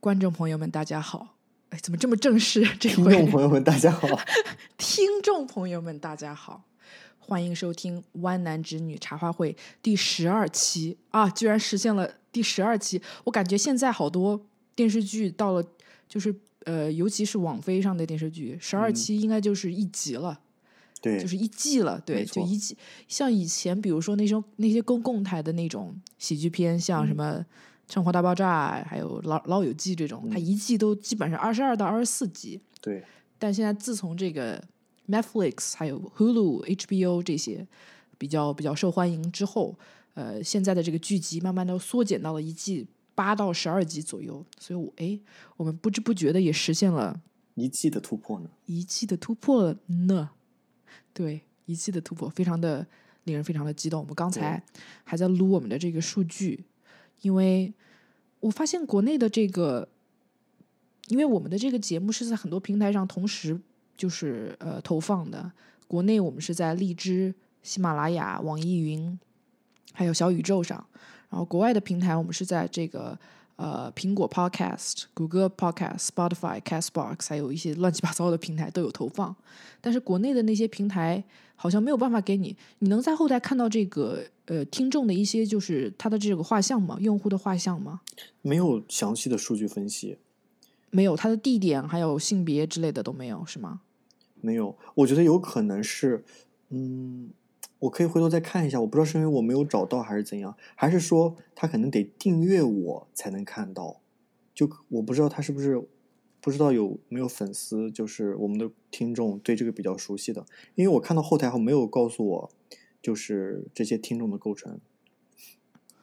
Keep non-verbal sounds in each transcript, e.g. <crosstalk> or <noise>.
观众朋友们，大家好！哎，怎么这么正式？这听回众朋友们，大家好。<laughs> 听众朋友们，大家好，欢迎收听《湾男直女茶话会》第十二期啊！居然实现了第十二期，我感觉现在好多电视剧到了，就是呃，尤其是网飞上的电视剧，十二期应该就是一集了，对，就是一季了，对，就一季。像以前，比如说那种那些公共台的那种喜剧片，像什么《生活大爆炸》，还有《老老友记》这种，它一季都基本上二十二到二十四集。对，但现在自从这个 Netflix 还有 Hulu、HBO 这些比较比较受欢迎之后，呃，现在的这个剧集慢慢的缩减到了一季八到十二集左右，所以我哎，我们不知不觉的也实现了一季的突破呢。一季的突破了呢。对，一季的突破，非常的令人非常的激动。我们刚才还在撸我们的这个数据，因为我发现国内的这个，因为我们的这个节目是在很多平台上同时就是呃投放的。国内我们是在荔枝、喜马拉雅、网易云，还有小宇宙上。然后国外的平台我们是在这个呃苹果 Podcast、谷歌 Podcast、Spotify、Castbox，还有一些乱七八糟的平台都有投放。但是国内的那些平台好像没有办法给你，你能在后台看到这个呃听众的一些就是他的这个画像吗？用户的画像吗？没有详细的数据分析，没有，他的地点还有性别之类的都没有，是吗？没有。我觉得有可能是，嗯，我可以回头再看一下。我不知道是因为我没有找到，还是怎样，还是说他可能得订阅我才能看到。就我不知道他是不是不知道有没有粉丝，就是我们的听众对这个比较熟悉的，因为我看到后台还没有告诉我，就是这些听众的构成。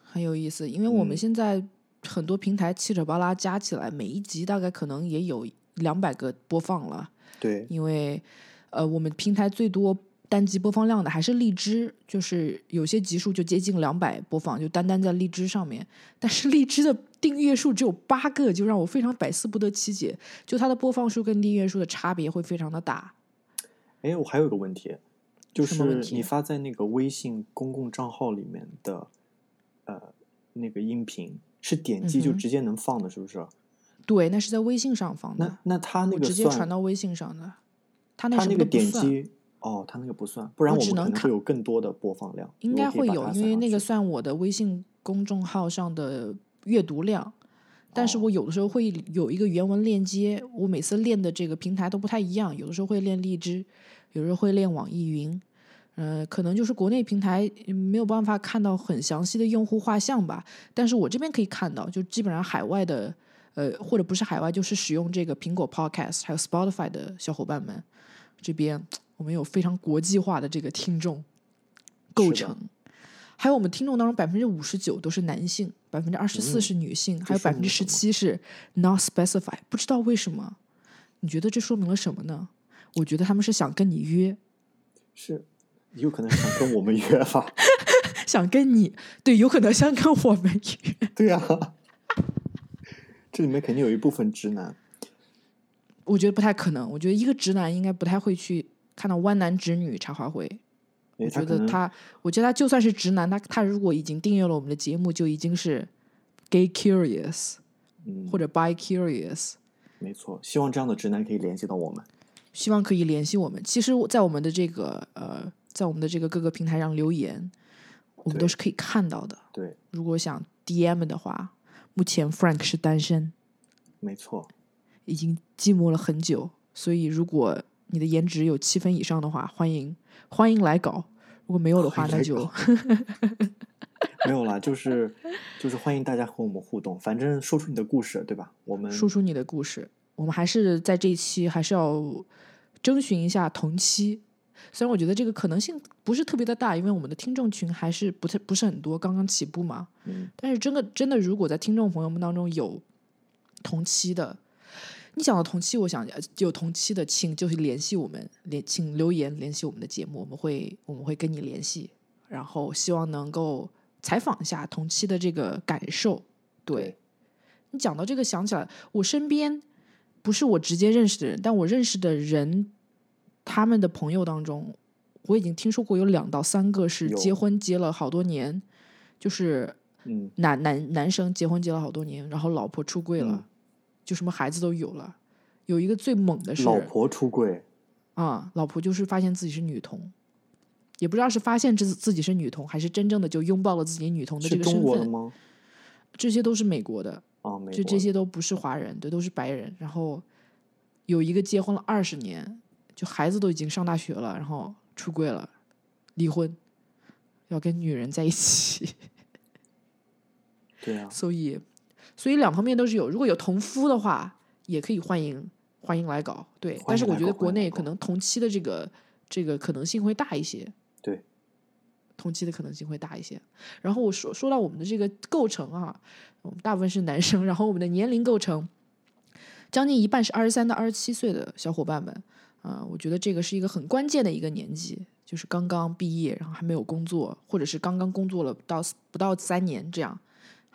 很有意思，因为我们嗯现在很多平台七扯八拉加起来，每一集大概可能也有两百个播放了。对，因为呃，我们平台最多单集播放量的还是荔枝，就是有些集数就接近两百播放，就单单在荔枝上面。但是荔枝的订阅数只有八个，就让我非常百思不得其解，就它的播放数跟订阅数的差别会非常的大。哎，我还有一个问题，就是你发在那个微信公共账号里面的，呃，那个音频是点击就直接能放的，是不是？对，那是在微信上放的那，那他那个我直接传到微信上的，它那什他那个。点击哦，他那个不算，不然我可能只能看会有更多的播放量。应该会有，因为那个算我的微信公众号上的阅读量。但是哦我有的时候会有一个原文链接，我每次练的这个平台都不太一样，有的时候会练荔枝，有时候会练网易云，呃，可能就是国内平台嗯没有办法看到很详细的用户画像吧，但是我这边可以看到，就基本上海外的，呃，或者不是海外，就是使用这个苹果 Podcast 还有 Spotify 的小伙伴们，这边我们有非常国际化的这个听众构成。还有我们听众当中百分之五十九都是男性，百分之二十四嗯是女性，还有百分之十七是 not specify，不知道为什么？你觉得这说明了什么呢？我觉得他们是想跟你约，是有可能是想跟我们约吧？<laughs> 想跟你对，有可能想跟我们约。<laughs> 对啊、这里面肯定有一部分直男。我觉得不太可能，我觉得一个直男应该不太会去看到弯男直女茶话会。我觉得他，我觉得他就算是直男，他他如果已经订阅了我们的节目，就已经是 gay curious 嗯，或者 bi curious。没错，希望这样的直男可以联系到我们。希望可以联系我们。其实，在我们的这个呃，在我们的这个各个平台上留言，我们都是可以看到的。对，如果想 DM 的话，目前 Frank 是单身，没错，已经寂寞了很久，所以如果你的颜值有七分以上的话，欢迎欢迎来搞。如果没有的话，那就搞 <laughs> 没有啦，就是就是欢迎大家和我们互动，反正说出你的故事，对吧？我们说出你的故事。我们还是在这一期还是要征询一下同期，虽然我觉得这个可能性不是特别的大，因为我们的听众群还是不太不是很多，刚刚起步嘛。嗯，但是真的真的，如果在听众朋友们当中有同期的，你讲到同期，我想有同期的，请就是联系我们，联请留言联系我们的节目，我们会我们会跟你联系，然后希望能够采访一下同期的这个感受。对对。你讲到这个，想起来我身边不是我直接认识的人，但我认识的人，他们的朋友当中，我已经听说过有两到三个是结婚结了好多年，就是嗯，男男男生结婚结了好多年，然后老婆出柜了，嗯就什么孩子都有了。有一个最猛的是老婆出柜，啊，老婆就是发现自己是女童，也不知道是发现自自己是女童，还是真正的就拥抱了自己女童的这个身份。吗？这些都是美国的，啊，美就这些都不是华人，对，都是白人。然后有一个结婚了二十年，就孩子都已经上大学了，然后出柜了，离婚，要跟女人在一起。<laughs> 对啊，所以，所以两方面都是有。如果有同夫的话，也可以欢迎欢迎来搞。对，但是我觉得国内可能同期的这个这个可能性会大一些。对，同期的可能性会大一些。然后我说说到我们的这个构成啊，我们大部分是男生，<laughs> 然后我们的年龄构成，将近一半是二十三到二十七岁的小伙伴们啊、我觉得这个是一个很关键的一个年纪，就是刚刚毕业，然后还没有工作，或者是刚刚工作了不到不到三年这样。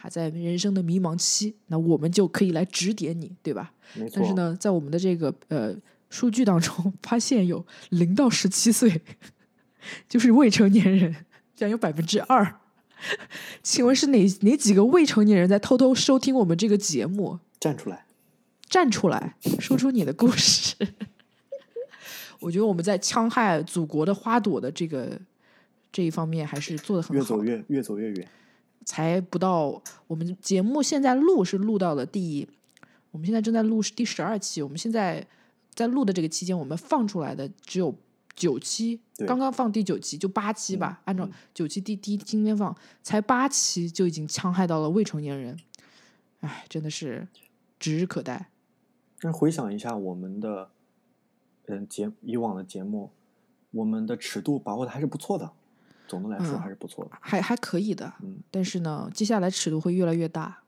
还在人生的迷茫期，那我们就可以来指点你，对吧？但是呢，在我们的这个呃数据当中，发现有零到十七岁，<laughs> 就是未成年人，竟然有百分之二。请问是哪哪几个未成年人在偷偷收听我们这个节目？站出来，站出来，说出你的故事。<laughs> 我觉得我们在戕害祖国的花朵的这个这一方面还是做的很好。越走越越走越远。才不到，我们节目现在录是录到了第，我们现在正在录是第十二期，我们现在在录的这个期间，我们放出来的只有九期，刚刚放第九期，就八期吧，按照九期第第今天放，才八期就已经戕害到了未成年人，哎，真的是指日可待。但是回想一下我们的，嗯节以往的节目，我们的尺度把握的还是不错的，总的来说嗯还是不错的。还还可以的，嗯但是呢，接下来尺度会越来越大，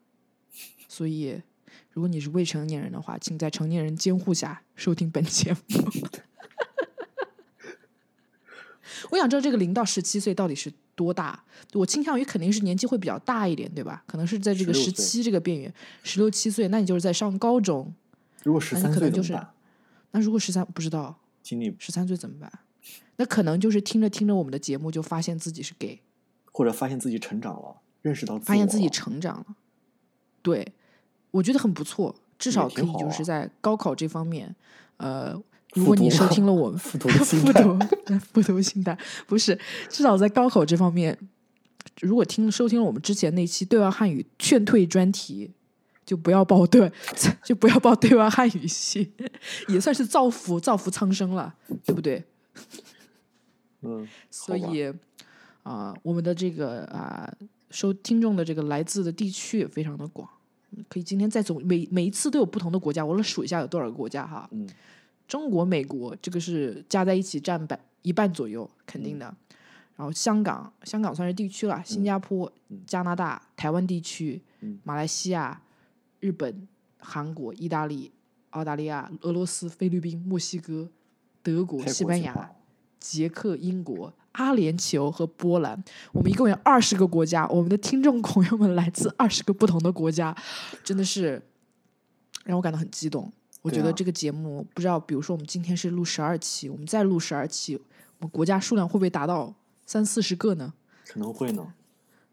所以如果你是未成年人的话，请在成年人监护下收听本节目。<laughs> 我想知道这个零到十七岁到底是多大？我倾向于肯定是年纪会比较大一点，对吧？可能是在这个16十七这个边缘，十六七岁，那你就是在上高中。如果十三可能就是？那如果十三不知道经历十三岁怎么办？那可能就是听着听着我们的节目，就发现自己是 gay。或者发现自己成长了，认识到自发现自己成长了，对我觉得很不错，至少可以就是在高考这方面，呃，如果你收听了我们 <laughs> 复读复读复读心态，不是，至少在高考这方面，如果听收听了我们之前那期对外汉语劝退专题。就不要报对，就不要报对外汉语系，<laughs> 也算是造福造福苍生了，对不对？<laughs> 嗯，所以啊、我们的这个啊、收听众的这个来自的地区也非常的广，嗯可以今天再总每每一次都有不同的国家，我来数一下有多少个国家哈。嗯，中国、美国这个是加在一起占百一半左右，肯定的。然后香港，香港算是地区了，新加坡、加拿大、台湾地区、嗯马来西亚、日本、韩国、意大利、澳大利亚、俄罗斯、菲律宾、墨西哥、德国、西班牙捷克、英国、阿联酋和波兰，我们一共有二十个国家，我们的听众朋友们来自二十个不同的国家，真的是让我感到很激动。我觉得这个节目，不知道，比如说我们今天是录十二期，我们再录十二期，我们国家数量会不会达到三四十个呢？可能会呢。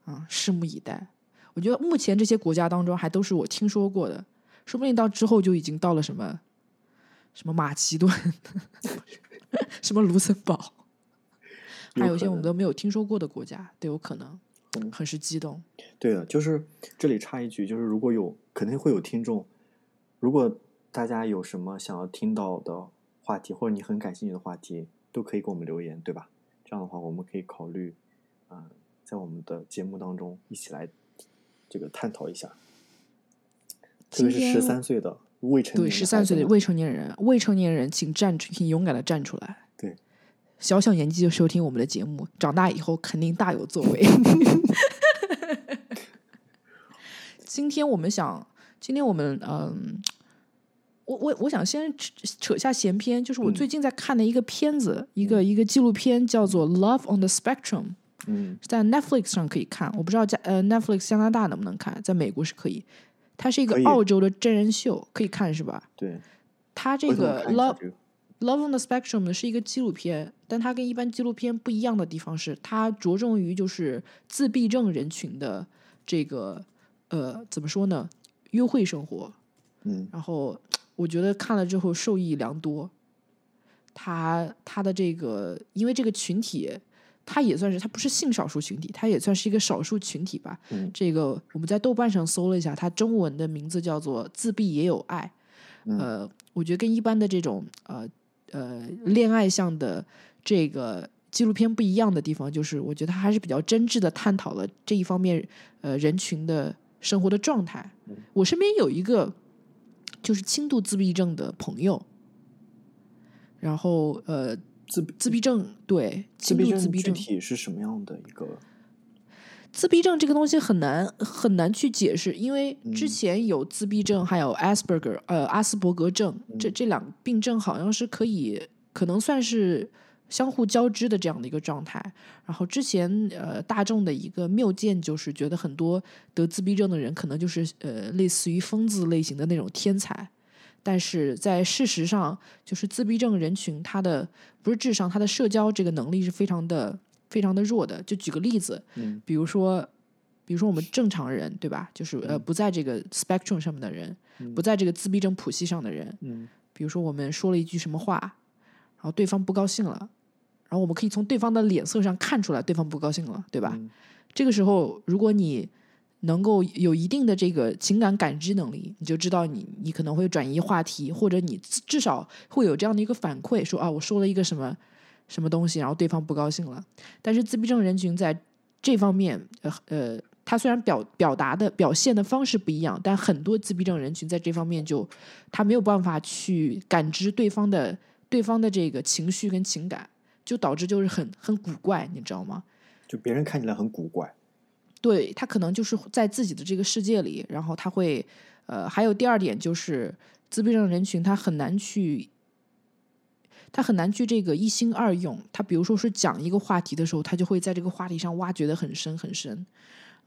啊，拭目以待。我觉得目前这些国家当中，还都是我听说过的，说不定到之后就已经到了什么什么马其顿，<laughs> 什么卢森堡，<laughs> 还有一些我们都没有听说过的国家，都有可能嗯，很是激动。对的，就是这里插一句，就是如果有肯定会有听众，如果大家有什么想要听到的话题，或者你很感兴趣的话题，都可以给我们留言，对吧？这样的话，我们可以考虑，啊、在我们的节目当中一起来这个探讨一下。特别是十三岁的未成年对，十三岁的未成年人，未成年人请站出，请勇敢的站出来。对，小小年纪就收听我们的节目，长大以后肯定大有作为。<laughs> 今天我们想，今天我们嗯，我我我想先扯扯一下闲篇，就是我嗯。最近在看的一个片子，一个一个纪录片，叫做《Love on the Spectrum》，嗯。在 Netflix 上可以看，我不知道加呃 Netflix 加拿大能不能看，在美国是可以。它是一个澳洲的真人秀，可以看是吧？对，它这个 Love 这个 Love on the Spectrum》呢是一个纪录片，但它跟一般纪录片不一样的地方是，它着重于就是自闭症人群的这个呃怎么说呢，约会生活。嗯然后我觉得看了之后受益良多。他他的这个，因为这个群体，他也算是他不是性少数群体，他也算是一个少数群体吧。嗯这个我们在豆瓣上搜了一下，它中文的名字叫做“自闭也有爱”。嗯呃，我觉得跟一般的这种呃呃恋爱向的这个纪录片不一样的地方，就是我觉得它还是比较真挚的探讨了这一方面呃人群的生活的状态。嗯我身边有一个就是轻度自闭症的朋友，然后呃自自闭症对自轻闭症具度自闭症体是什么样的一个？自闭症这个东西很难很难去解释，因为之嗯前有自闭症，还有 Asperger 呃阿斯伯格症，这这两个病症好像是可以可能算是相互交织的这样的一个状态。然后之前呃大众的一个谬见就是觉得很多得自闭症的人可能就是呃类似于疯子类型的那种天才。但是在事实上，就是自闭症人群，他的不是智商，他的社交这个能力是非常的非常的弱的。就举个例子，嗯比如说，比如说我们正常人，对吧？就是呃，不在这个 spectrum 上面的人，不在这个自闭症谱系上的人，嗯比如说我们说了一句什么话，然后对方不高兴了，然后我们可以从对方的脸色上看出来对方不高兴了，对吧？嗯这个时候，如果你能够有一定的这个情感感知能力，你就知道你你可能会转移话题，或者你至少会有这样的一个反馈，说啊，我说了一个什么什么东西，然后对方不高兴了。但是自闭症人群在这方面，呃呃，他虽然表表达的表现的方式不一样，但很多自闭症人群在这方面就他没有办法去感知对方的对方的这个情绪跟情感，就导致就是很很古怪，你知道吗？就别人看起来很古怪。对他可能就是在自己的这个世界里，然后他会，呃，还有第二点就是自闭症人群他很难去，他很难去这个一心二用。他比如说是讲一个话题的时候，他就会在这个话题上挖掘的很深很深。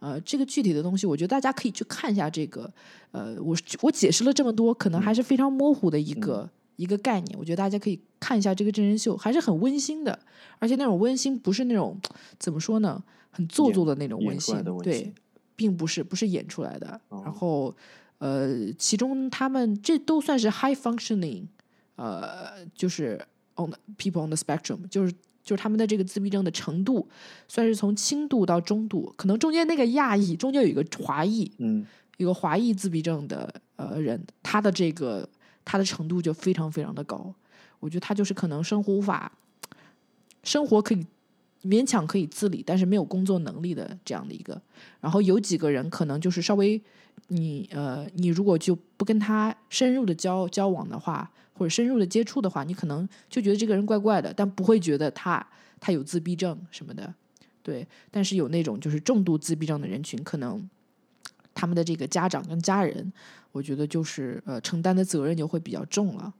呃，这个具体的东西，我觉得大家可以去看一下这个。呃，我我解释了这么多，可能还是非常模糊的一个、一个概念。我觉得大家可以看一下这个真人秀，还是很温馨的，而且那种温馨不是那种怎么说呢，很做作的那种温馨，对，并不是不是演出来的。哦然后，呃，其中他们这都算是 high functioning，呃，就是 on the people on the spectrum，就是就是他们的这个自闭症的程度，算是从轻度到中度，可能中间那个亚裔，中间有一个华裔，嗯一个华裔自闭症的呃人，他的这个他的程度就非常非常的高。我觉得他就是可能生活无法，生活可以勉强可以自理，但是没有工作能力的这样的一个。然后有几个人可能就是稍微你呃，你如果就不跟他深入的交交往的话，或者深入的接触的话，你可能就觉得这个人怪怪的，但不会觉得他他有自闭症什么的。对，但是有那种就是重度自闭症的人群，可能他们的这个家长跟家人，我觉得就是呃承担的责任就会比较重了，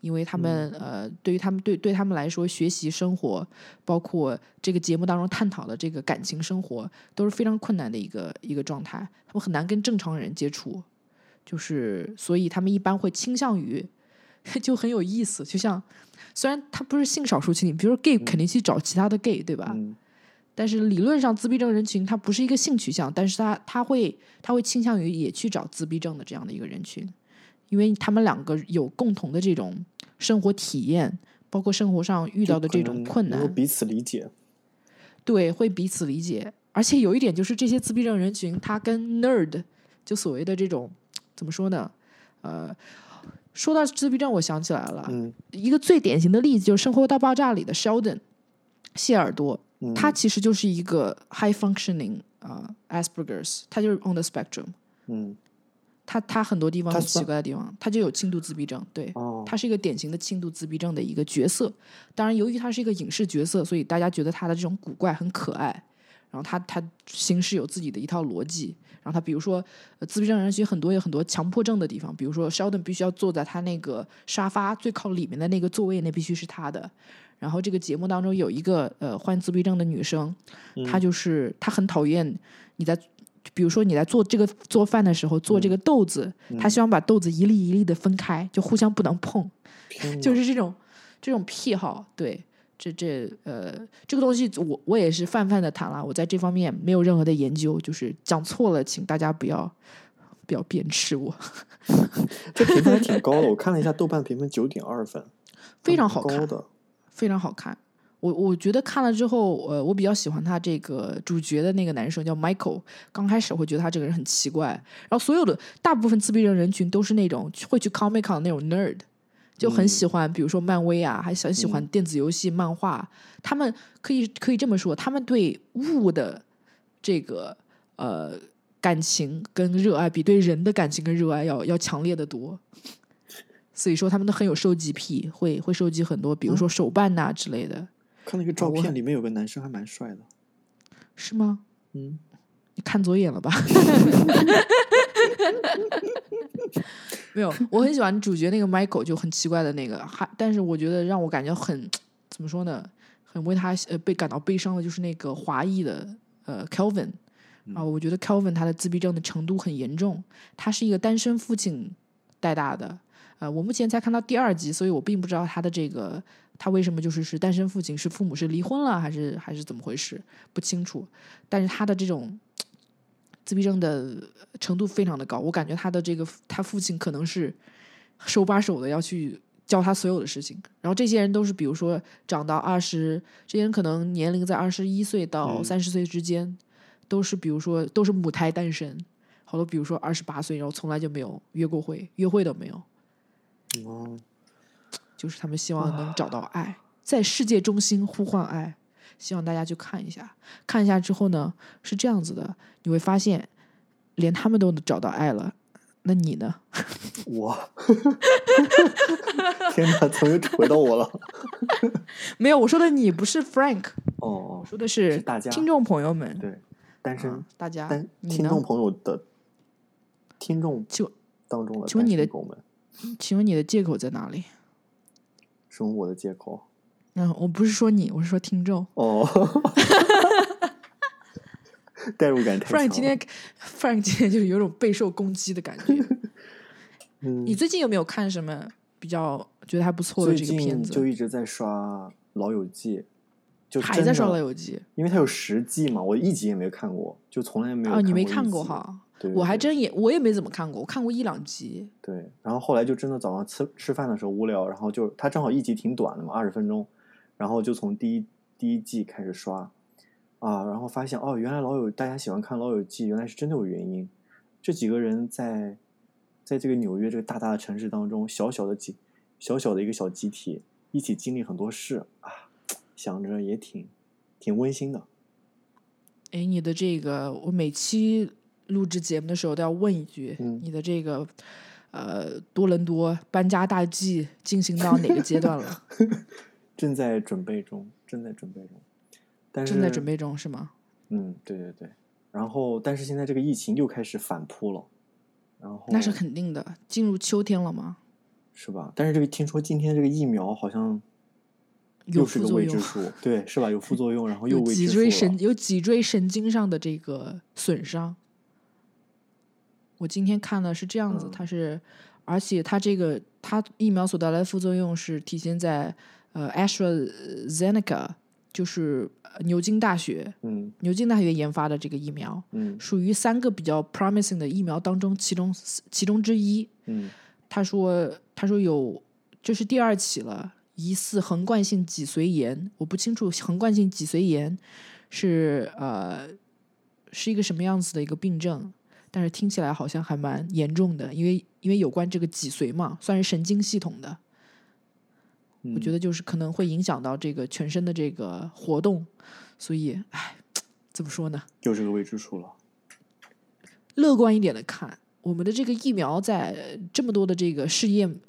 因为他们、呃对于他们对对他们来说，学习生活，包括这个节目当中探讨的这个感情生活，都是非常困难的一个一个状态，他们很难跟正常人接触，就是所以他们一般会倾向于 <laughs> 就很有意思，就像虽然他不是性少数群体，比如说 gay 肯定去找其他的 gay，对吧？嗯但是理论上，自闭症人群他不是一个性取向，但是他他会他会倾向于也去找自闭症的这样的一个人群，因为他们两个有共同的这种生活体验，包括生活上遇到的这种困难，彼此理解。对，会彼此理解。而且有一点就是，这些自闭症人群他跟 nerd 就所谓的这种怎么说呢？呃，说到自闭症，我想起来了，嗯一个最典型的例子就是《生活大爆炸》里的 Sheldon 谢耳朵，嗯，他其实就是一个 high functioning 啊、Asperger's，他就是 on the spectrum，嗯他他很多地方很奇怪的地方，他就有轻度自闭症，对，哦，他是一个典型的轻度自闭症的一个角色。当然，由于他是一个影视角色，所以大家觉得他的这种古怪很可爱。然后他他行事有自己的一套逻辑。然后他比如说，呃，自闭症人群很多有很多强迫症的地方，比如说 Sheldon 必须要坐在他那个沙发最靠里面的那个座位，那必须是他的。然后这个节目当中有一个呃患自闭症的女生，她就是她很讨厌你在。比如说你在做这个做饭的时候做这个豆子，她希望把豆子一粒一粒的分开，就互相不能碰。<laughs> 就是这种，这种癖好，对，这这呃，这个东西我我也是泛泛的谈了，我在这方面没有任何的研究，就是讲错了，请大家不要不要鞭笞我。<laughs> 这评分还挺高的，我看了一下豆瓣评分九点二分，非常好看高的。非常好看。我我觉得看了之后，呃，我比较喜欢他这个主角的那个男生叫 Michael。刚开始会觉得他这个人很奇怪，然后所有的大部分自闭症人群都是那种会去 Comic Con 的那种 nerd，就很喜欢，比如说漫威啊，还很喜欢电子游戏、漫画。他们可以可以这么说，他们对物的这个呃感情跟热爱，比对人的感情跟热爱要要强烈的多。所以说，他们都很有收集癖，会会收集很多，比如说手办呐、之类的，看那个照片，里面有个男生还蛮帅的。是吗？嗯，你看走眼了吧？<laughs> 没有，我很喜欢主角那个 Michael，就很奇怪的那个，还但是我觉得让我感觉很怎么说呢，很为他呃被感到悲伤的，就是那个华裔的呃 Kelvin 啊，我觉得 Kelvin 他的自闭症的程度很严重，他是一个单身父亲带大的，呃，我目前才看到第二集，所以我并不知道他的这个他为什么就是是单身父亲，是父母是离婚了还是还是怎么回事，不清楚。但是他的这种自闭症的程度非常的高，我感觉他的这个他父亲可能是手把手的要去教他所有的事情。然后这些人都是比如说长到二十，这些人可能年龄在二十一岁到嗯三十岁之间，都是比如说都是母胎单身，好多比如说二十八岁，然后从来就没有约过会，约会都没有。哦，就是他们希望能找到爱，在世界中心呼唤爱。希望大家去看一下，看一下之后呢，是这样子的，你会发现，连他们都能找到爱了，那你呢？<laughs> 我，<laughs> 天哪，怎么又回到我了？<laughs> 没有，我说的你不是 Frank，哦哦我，说的是是大家听众朋友们，对，单身、啊，大家单，听众？朋友的听众就当中的请问你的单身狗们，请问你的借口在哪里？什么我的借口？嗯，我不是说你，我是说听众。哦，<laughs> 代入感太强 Frank。今天，Frank 今天就是有种备受攻击的感觉。<laughs> 嗯你最近有没有看什么比较觉得还不错的这个片子就？一直在刷《老友记》，就还在刷《老友记因为它有十季嘛，我一集也没看过，就从来没》有啊？你没看过？哈？对，我还真也我也没怎么看过，我看过一两集。对。然后后来就真的早上吃吃饭的时候无聊，然后就它正好一集挺短的嘛，二十分钟，然后就从第一第一季开始刷啊，然后发现哦，原来老友大家喜欢看《老友记》，原来是真的有原因。这几个人在在这个纽约这个大大的城市当中，小小的集小小的一个小集体，一起经历很多事啊，想着也挺挺温馨的。哎，你的这个，我每期录制节目的时候都要问一句，嗯你的这个呃多伦多搬家大计进行到哪个阶段了？<laughs> 正在准备中，正在准备中，但是正在准备中是吗？嗯，对对对。然后，但是现在这个疫情又开始反扑了，然后那是肯定的，进入秋天了吗？是吧？但是这个听说今天这个疫苗好像有又是个副作用，未知数，对，是吧？有副作用，然后又未知数脊。椎神有脊椎神经上的这个损伤。我今天看了是这样子，嗯它是，而且它这个它疫苗所带来的副作用是体现在呃 AstraZeneca，就是呃牛津大学嗯牛津大学研发的这个疫苗，嗯属于三个比较 promising 的疫苗当中其中其中之一。嗯他说他说有这是第二起了，疑似横贯性脊髓炎，我不清楚横贯性脊髓炎是呃是一个什么样子的一个病症，但是听起来好像还蛮严重的，因为因为有关这个脊髓嘛，算是神经系统的，嗯，我觉得就是可能会影响到这个全身的这个活动，所以唉，怎么说呢？又是个未知数了。乐观一点的看，我们的这个疫苗在这么多的这个试验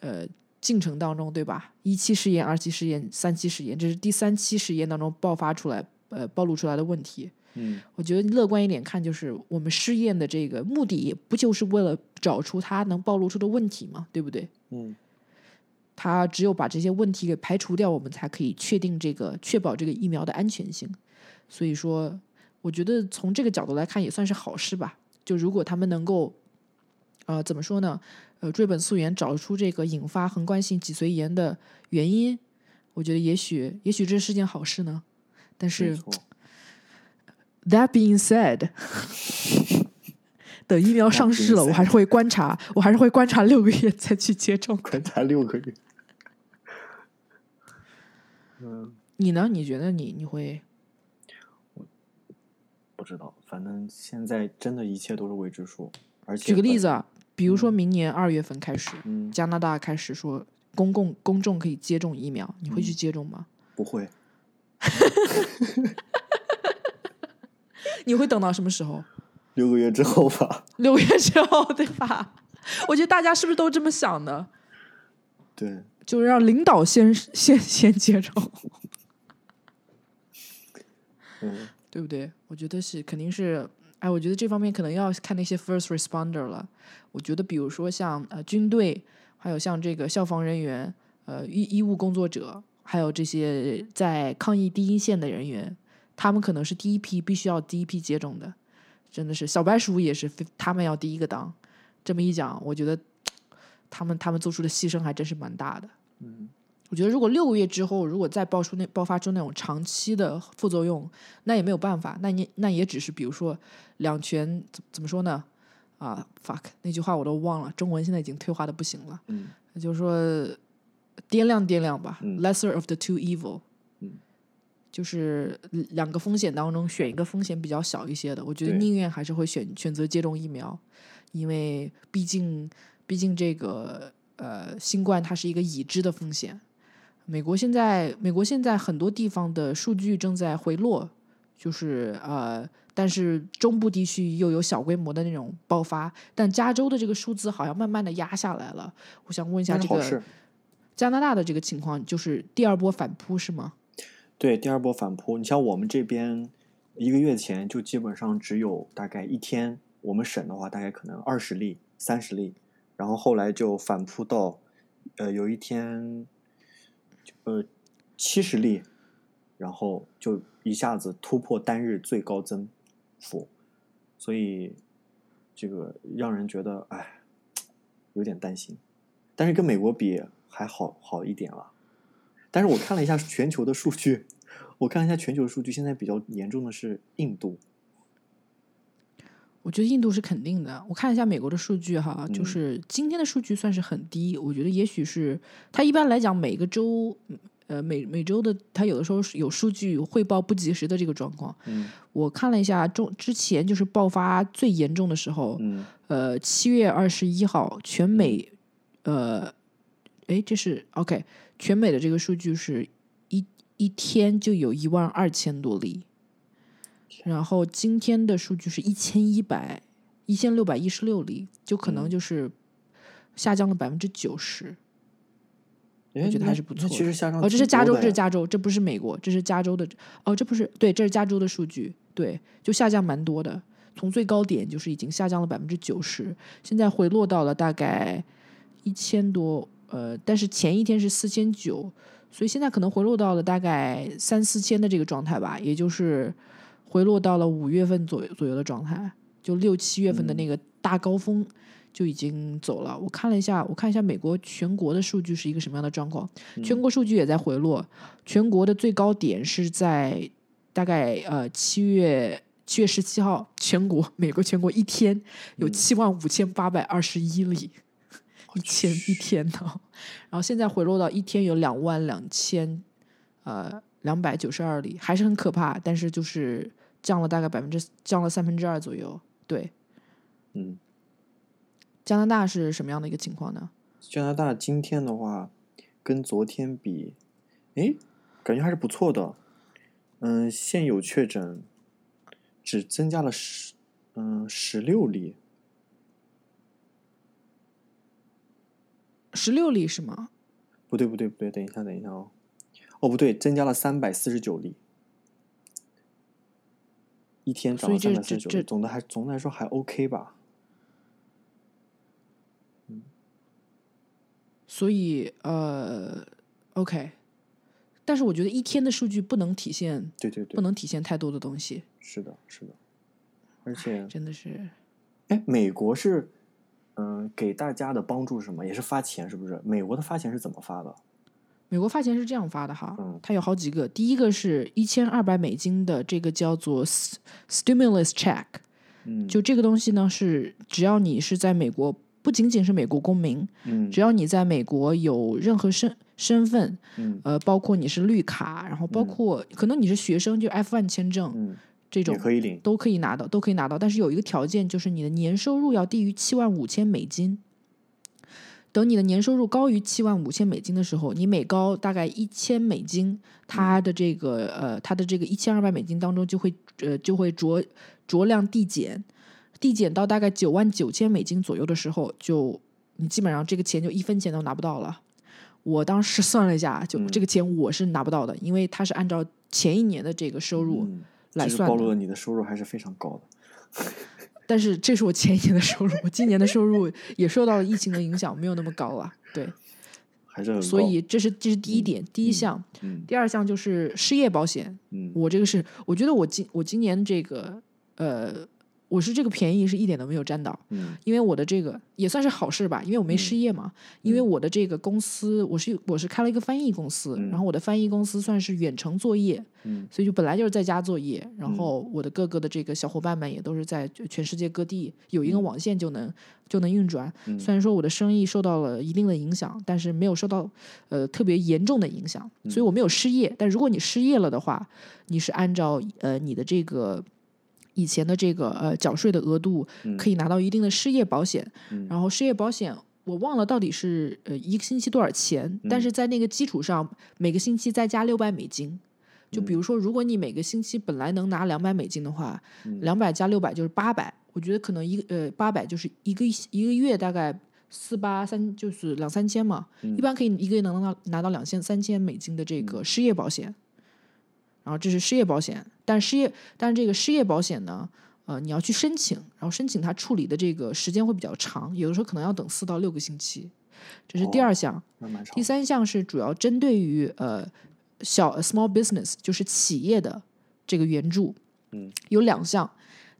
呃进程当中，对吧？一期试验、二期试验、三期试验，这是第三期实验当中爆发出来呃暴露出来的问题。嗯我觉得乐观一点看，就是我们试验的这个目的，不就是为了找出它能暴露出的问题吗，对不对？嗯它只有把这些问题给排除掉，我们才可以确定这个确保这个疫苗的安全性。所以说，我觉得从这个角度来看也算是好事吧。就如果他们能够呃，怎么说呢？呃，追本溯源，找出这个引发横贯性脊髓炎的原因，我觉得也许也许这是件好事呢。但是，That being said，<laughs> 等疫苗上市了，我还是会观察，我还是会观察六个月再去接种。观察六个月。嗯，你呢？你觉得你你会？不知道，反正现在真的一切都是未知数。而且举个例子，啊，比如说明年二月份开始，嗯，加拿大开始说公共公众可以接种疫苗，你会去接种吗？<laughs> 不会，<laughs> 你会等到什么时候？六个月之后吧。六个月之后，对吧？<laughs> 我觉得大家是不是都这么想的？对，就是让领导先先先接种，嗯，对不对？我觉得是肯定是，哎，我觉得这方面可能要看那些 first responder 了。我觉得比如说像呃军队，还有像这个消防人员、呃医医务工作者，还有这些在抗疫第一线的人员，他们可能是第一批必须要第一批接种的。真的是小白鼠也是他们要第一个当。这么一讲，我觉得他们他们做出的牺牲还真是蛮大的。嗯，我觉得如果六个月之后，如果再爆出那爆发出那种长期的副作用，那也没有办法，那你那也只是比如说两全怎怎么说呢？啊，fuck，那句话我都忘了，中文现在已经退化的不行了。嗯，就是说掂量掂量吧、嗯 l e s s e r of the two evil。嗯，就是两个风险当中选一个风险比较小一些的，我觉得宁愿还是会选选择接种疫苗，因为毕竟毕竟这个呃新冠它是一个已知的风险。美国现在美国现在很多地方的数据正在回落，就是呃，但是中部地区又有小规模的那种爆发，但加州的这个数字好像慢慢的压下来了。我想问一下这个。加拿大的这个情况，就是第二波反扑是吗？对，第二波反扑，你像我们这边一个月前就基本上只有大概一天，我们省的话大概可能二十例、三十例，然后后来就反扑到，呃，有一天，呃，七十例，然后就一下子突破单日最高增幅，所以这个让人觉得哎，有点担心，但是跟美国比还好好一点了。但是我看了一下全球的数据，<laughs> 我看了一下全球数据，现在比较严重的是印度。我觉得印度是肯定的。我看一下美国的数据哈，就嗯是今天的数据算是很低。我觉得也许是它一般来讲每个州，呃每每周的它有的时候是有数据汇报不及时的这个状况。嗯我看了一下中之前就是爆发最严重的时候，嗯呃七月二十一号全美，呃，诶，这是 OK，全美的这个数据是一一天就有一万二千多例。然后今天的数据是一千一百一千六百一十六例，就可能嗯就是下降了百分之九十。我觉得还是不错的其实下降哦，这是加州，这是加州，这不是美国，这是加州的。哦，这不是对，这是加州的数据，对，就下降蛮多的，从最高点就是已经下降了百分之九十，现在回落到了大概一千多，呃，但是前一天是四千九，所以现在可能回落到了大概三四千的这个状态吧，也就是回落到了五月份左右左右的状态，就六七月份的那个大高峰。就已经走了。我看了一下，我看一下美国全国的数据是一个什么样的状况。全国数据也在回落，全国的最高点是在大概呃七月七月十七号，全国美国全国一天有七万五千八百二十一例，一千一天呢，然后现在回落到一天有两万两千呃两百九十二例，还是很可怕，但是就是降了大概百分之降了三分之二左右。对，嗯，加拿大是什么样的一个情况呢？加拿大今天的话跟昨天比，哎，感觉还是不错的。嗯，现有确诊只增加了十嗯十六例，十六例是吗？不对不对不对，等一下等一下哦，哦不对，增加了三百四十九例，一天涨所以了三这这这百四十九，总的还总的来说还 OK 吧。所以呃，OK，但是我觉得一天的数据不能体现对对对不，能体现太多的东西，是的，是的，而且真的是哎，美国是，嗯，给大家的帮助是什么？也是发钱，是不是？美国的发钱是怎么发的？美国发钱是这样发的哈，嗯它有好几个。第一个是一千二百美金的这个叫做 st- stimulus check，嗯，就这个东西呢是只要你是在美国，不仅仅是美国公民，嗯只要你在美国有任何身身份，嗯呃，包括你是绿卡，然后包括可能你是学生，就 F one 签证嗯，这种也可以领。都可以拿到，都可以拿到。但是有一个条件，就是你的年收入要低于七万五千美金。等你的年收入高于七万五千美金的时候，你每高大概一千美金，它的这个呃，它的这个一千二百美金当中就会呃就会酌酌量递减，递减到大概九万九千美金左右的时候，就你基本上这个钱就一分钱都拿不到了。我当时算了一下，就嗯这个钱我是拿不到的，因为它是按照前一年的这个收入来算的。暴露了你的收入还是非常高的。但是这是我前一年的收入，我今年的收入也受到了疫情的影响，没有那么高了。对，还是很高。所以这是这是第一点，第一项。嗯第二项就是失业保险，嗯我这个是我觉得我今我今年这个呃，我是这个便宜是一点都没有占到，嗯因为我的这个也算是好事吧，因为我没失业嘛。因为我的这个公司，我是我是开了一个翻译公司，嗯然后我的翻译公司算是远程作业，嗯所以就本来就是在家作业，然后我的各个的这个小伙伴们也都是在全世界各地有一个网线就能、就能运转。嗯虽然说我的生意受到了一定的影响，但是没有受到呃特别严重的影响，所以我没有失业。但如果你失业了的话，你是按照呃你的这个。以前的这个呃缴税的额度可以拿到一定的失业保险，嗯然后失业保险我忘了到底是呃一个星期多少钱，但是在那个基础上每个星期再加六百美金。就比如说，如果你每个星期本来能拿两百美金的话，两百加六百就是八百。我觉得可能一个呃八百就是一个一个月大概四八三就是两三千嘛，一般可以一个月能拿到拿到两千三千美金的这个失业保险。然后这是失业保险，但失业但是这个失业保险呢，呃，你要去申请，然后申请它处理的这个时间会比较长，有的时候可能要等四到六个星期。这是第二项。第。三项是主要针对于呃小 small business，就是企业的这个援助，嗯，有两项。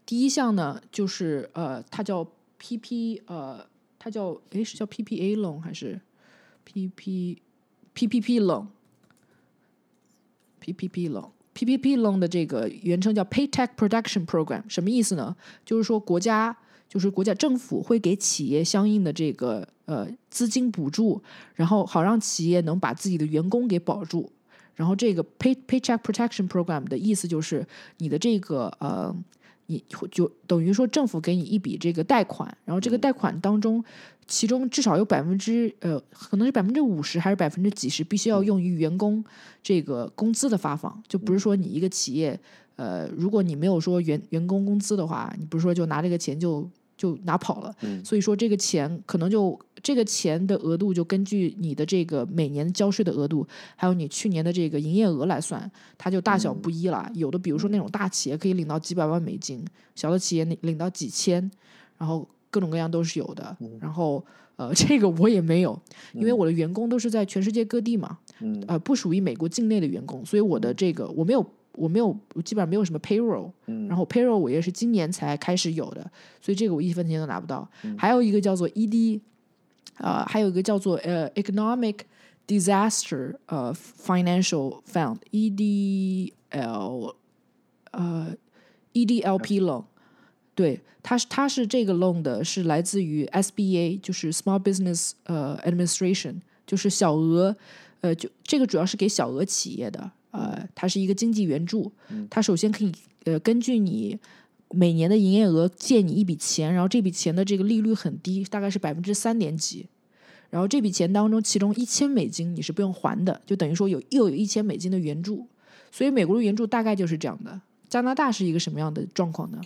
第一项呢，就是呃，它叫 PP，呃，它叫诶是叫 PPA loan 还是 PP PPP PPP loan。PPP loan 的这个原称叫 Paycheck Production Program，什么意思呢？就是说国家就是国家政府会给企业相应的这个呃资金补助，然后好让企业能把自己的员工给保住。然后这个 Pay Paycheck Protection Program 的意思就是你的这个呃，你就等于说政府给你一笔这个贷款，然后这个贷款当中，其中至少有百分之呃，可能是百分之五十还是百分之几十，必须要用于员工这个工资的发放，就不是说你一个企业呃，如果你没有说员员工工资的话，你不是说就拿这个钱就就拿跑了，嗯所以说这个钱可能就这个钱的额度就根据你的这个每年交税的额度，还有你去年的这个营业额来算，它就大小不一了。有的比如说那种大企业可以领到几百万美金，小的企业领领到几千，然后各种各样都是有的。然后呃，这个我也没有，因为我的员工都是在全世界各地嘛，嗯呃，不属于美国境内的员工，所以我的这个我没有。我没有，我基本上没有什么 payroll，、嗯然后 payroll 我也是今年才开始有的，所以这个我一分钱都拿不到。还有一个叫做 ED，呃，还有一个叫做呃 Economic Disaster 呃 Financial Fund，EDL，呃 EDLP loan，对，它是它是这个 loan 的是来自于 SBA，就是 Small Business 呃 Administration，就是小额呃就这个主要是给小额企业的，呃，它是一个经济援助，它首先可以呃根据你。每年的营业额借你一笔钱，然后这笔钱的这个利率很低，大概是百分之三点几。然后这笔钱当中，其中一千美金你是不用还的，就等于说有又有一千美金的援助。所以美国的援助大概就是这样的。加拿大是一个什么样的状况呢？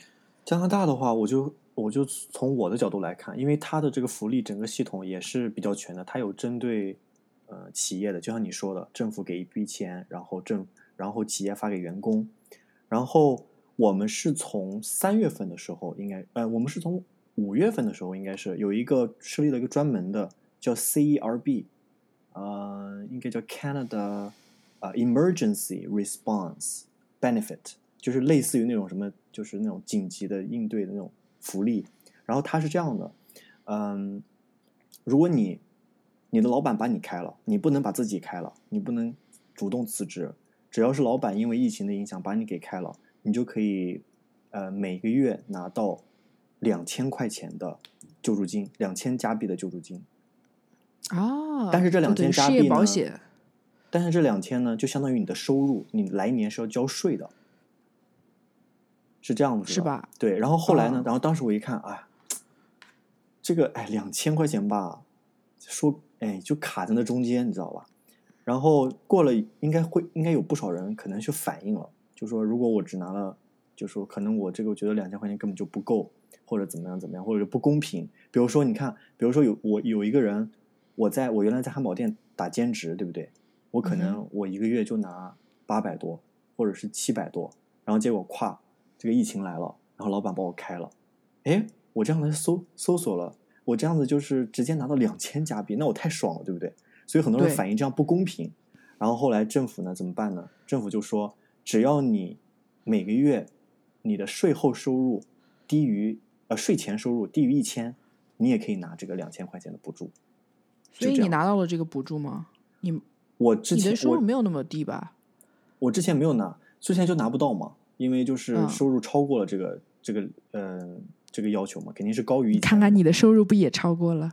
加拿大的话，我就我就从我的角度来看，因为它的这个福利整个系统也是比较全的，它有针对呃企业的，就像你说的，政府给一笔钱，然后政然后企业发给员工，然后我们是从三月份的时候应该呃，我们是从五月份的时候应该是有一个设立了一个专门的叫 CERB，呃，应该叫 Canada 呃 Emergency Response Benefit，就是类似于那种什么，就是那种紧急的应对的那种福利。然后它是这样的，嗯，如果你你的老板把你开了，你不能把自己开了，你不能主动辞职。只要是老板因为疫情的影响把你给开了，你就可以呃每个月拿到两千块钱的救助金，两千加币的救助金。啊，但是这两千加币呢保险但是这两千呢，就相当于你的收入，你来年是要交税的，是这样子的，是吧？对，然后后来呢，哦然后当时我一看，哎，这个哎两千块钱吧，说哎就卡在那中间，你知道吧？然后过了应该会应该有不少人可能去反映了，就说如果我只拿了，就说可能我这个我觉得两千块钱根本就不够，或者怎么样怎么样，或者是不公平。比如说你看，比如说有我有一个人，我在我原来在汉堡店打兼职，对不对？我可嗯能我一个月就拿八百多，或者是七百多，然后结果跨这个疫情来了，然后老板把我开了，哎，我这样来搜搜索了，我这样子就是直接拿到两千加币，那我太爽了，对不对？所以很多人反映这样不公平。然后后来政府呢怎么办呢？政府就说，只要你每个月你的税后收入低于呃税前收入低于一千，你也可以拿这个两千块钱的补助。所以你拿到了这个补助吗？你我之前你的收入没有那么低吧？我之前没有拿，之前就拿不到嘛，因为就是嗯收入超过了这个、这个呃这个要求嘛，肯定是高于一千。看看你的收入不也超过了？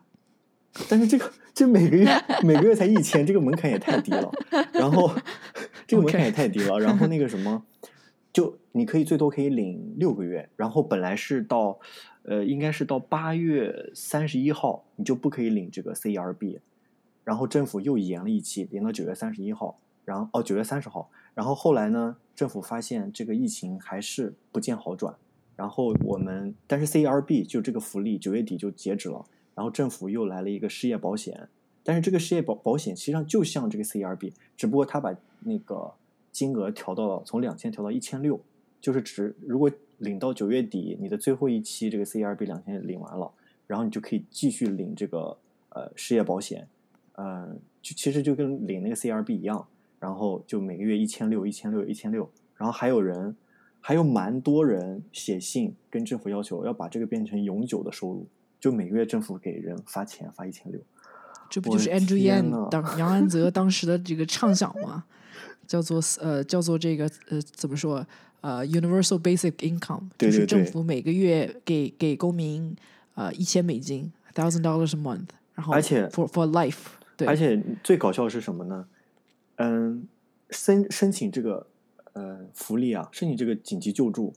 但是这个这每个月每个月才一千，这个门槛也太低了。<laughs> 然后这个门槛也太低了。然后那个什么，就你可以最多可以领六个月。然后本来是到呃应该是到八月三十一号，你就不可以领这个 CERB。然后政府又延了一期，延到九月三十一号。然后哦九月三十号。然后后来呢，政府发现这个疫情还是不见好转。然后我们但是 CRB 就这个福利九月底就截止了。然后政府又来了一个失业保险，但是这个失业保保险实际上就像这个 CRB，只不过他把那个金额调到了从两千调到一千六，就是指如果领到九月底，你的最后一期这个 CRB 两千领完了，然后你就可以继续领这个呃失业保险，呃，就其实就跟领那个 CRB 一样，然后就每个月一千六、一千六、一千六，然后还有人还有蛮多人写信跟政府要求要把这个变成永久的收入。就每个月政府给人发钱发一千六，这不就是 Andrew Yang 当杨安泽当时的这个畅想吗？叫做呃叫做这个呃怎么说呃 Universal Basic Income，就是政府每个月给给公民呃一千美金，thousand dollars a month，然后而且 for for life，对，而且最搞笑的是什么呢？嗯，申申请这个呃福利啊，申请这个紧急救助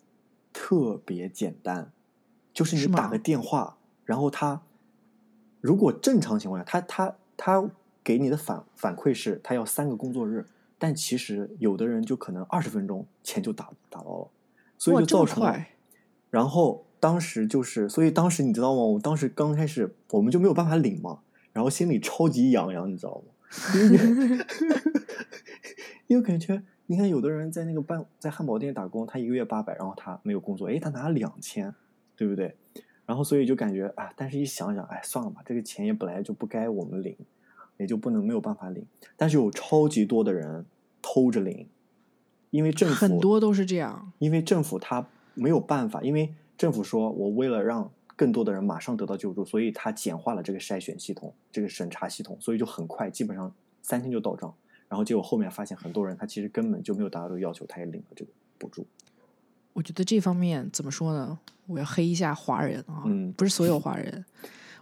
特别简单，就是你打个电话，然后他如果正常情况下，他他他给你的反反馈是他要三个工作日，但其实有的人就可能二十分钟钱就打打到了，所以就造成了快，然后当时就是，所以当时你知道吗？我当时刚开始我们就没有办法领嘛，然后心里超级痒痒，你知道吗？因为 <laughs> 因为感觉你看有的人在那个办在汉堡店打工，他一个月八百，然后他没有工作，诶，他拿了两千，对不对？然后所以就感觉啊，但是一想想，哎，算了吧，这个钱也本来就不该我们领，也就不能没有办法领。但是有超级多的人偷着领，因为政府很多都是这样，因为政府他没有办法，因为政府说我为了让更多的人马上得到救助，所以他简化了这个筛选系统、这个审查系统，所以就很快，基本上三天就到账。然后结果后面发现很多人他其实根本就没有达到这个要求，他也领了这个补助。我觉得这方面怎么说呢？我要黑一下华人啊，嗯不是所有华人。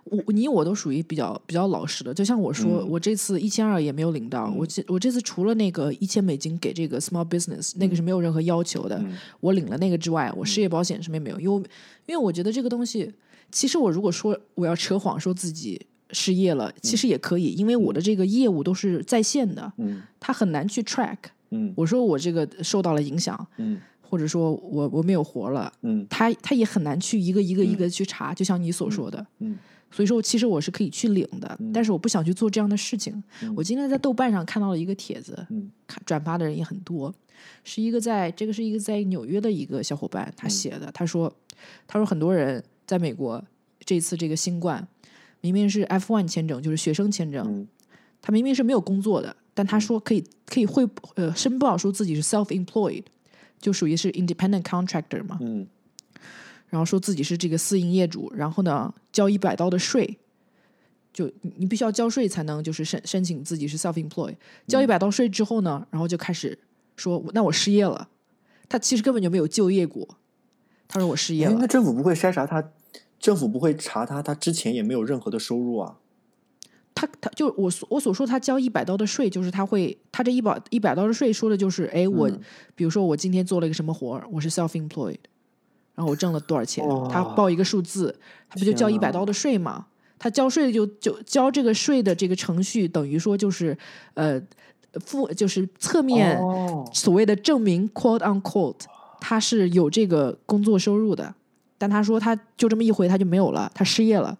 我你我都属于比较比较老实的，就像我说，嗯我这次一千二也没有领到，我这我这次除了那个一千美金给这个 small business，、那个是没有任何要求的，嗯我领了那个之外，我失业保险什么也没有，因为因为我觉得这个东西，其实我如果说我要扯谎说自己失业了，其实也可以，因为我的这个业务都是在线的，嗯它很难去 track。嗯我说我这个受到了影响，嗯或者说我我没有活了，嗯他他也很难去一个一个一个去查，就像你所说的。嗯所以说，其实我是可以去领的，但是我不想去做这样的事情。我今天在豆瓣上看到了一个帖子，转发的人也很多，是一个在这个是一个在纽约的一个小伙伴嗯他写的，他说他说很多人在美国这次这个新冠明明是 F1 签证，就是学生签证，嗯。他明明是没有工作的，但他说可以可以汇呃申报说自己是 self employed，就属于是 independent contractor 嘛。嗯。然后说自己是这个私营业主，然后呢交一百刀的税，就你你必须要交税才能就是申申请自己是 self employed，交一百刀税之后呢，然后就开始说那我失业了，他其实根本就没有就业过，他说我失业哎，了。那，政府不会筛查他，政府不会查他，他之前也没有任何的收入啊。他他就我所我所说他交一百刀的税，就是他会他这一百一百刀的税说的就是，哎，我、嗯比如说我今天做了一个什么活儿，我是 self employed，然后我挣了多少钱，他报一个数字，他不就交一百刀的税吗？他交税就就交这个税的这个程序，等于说就是呃负就是侧面哦，所谓的证明 quote unquote，他是有这个工作收入的，但他说他就这么一回他就没有了，他失业了，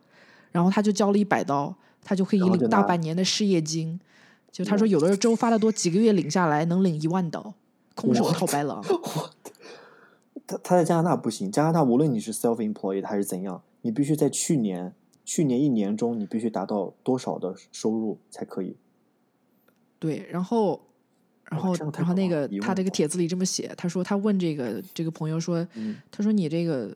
然后他就交了一百刀，他就可以领大半年的失业金。就他说有的州发的多，几个月领下来能领一万刀，空手套白狼。<laughs> 他他在加拿大不行，加拿大无论你是 self employed 还是怎样，你必须在去年去年一年中你必须达到多少的收入才可以。对，然后，然后然后那个他这个帖子里这么写，他说他问这个这个朋友说，嗯他说你这个，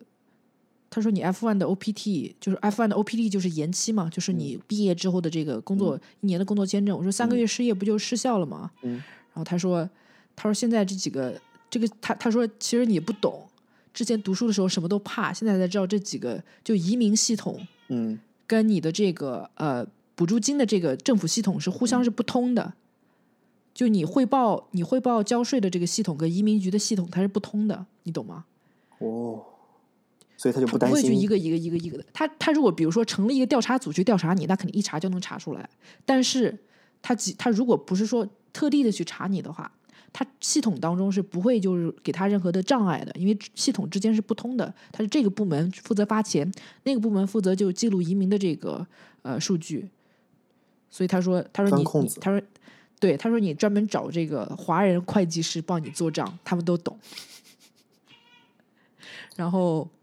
他说你 F one 的 OPT 就是 F one 的 OPT 就是延期嘛，就是嗯你毕业之后的这个工作、一年的工作签证。我说三个月失业不就失效了吗？嗯然后他说，他说现在这几个这个他他说其实你不懂，之前读书的时候什么都怕，现在才知道这几个就移民系统嗯跟你的这个呃补助金的这个政府系统是互相是不通的。就你汇报你汇报交税的这个系统跟移民局的系统它是不通的，你懂吗？哦，所以他就不担心会去一个一个一个一个的。他他如果比如说成立一个调查组去调查你，那肯定一查就能查出来。但是他几他如果不是说特地的去查你的话，他系统当中是不会就是给他任何的障碍的，因为系统之间是不通的。他是这个部门负责发钱，那个部门负责就记录移民的这个呃数据。所以他说他说你他说对他说你专门找这个华人会计师帮你做账，他们都懂。<laughs> 然后华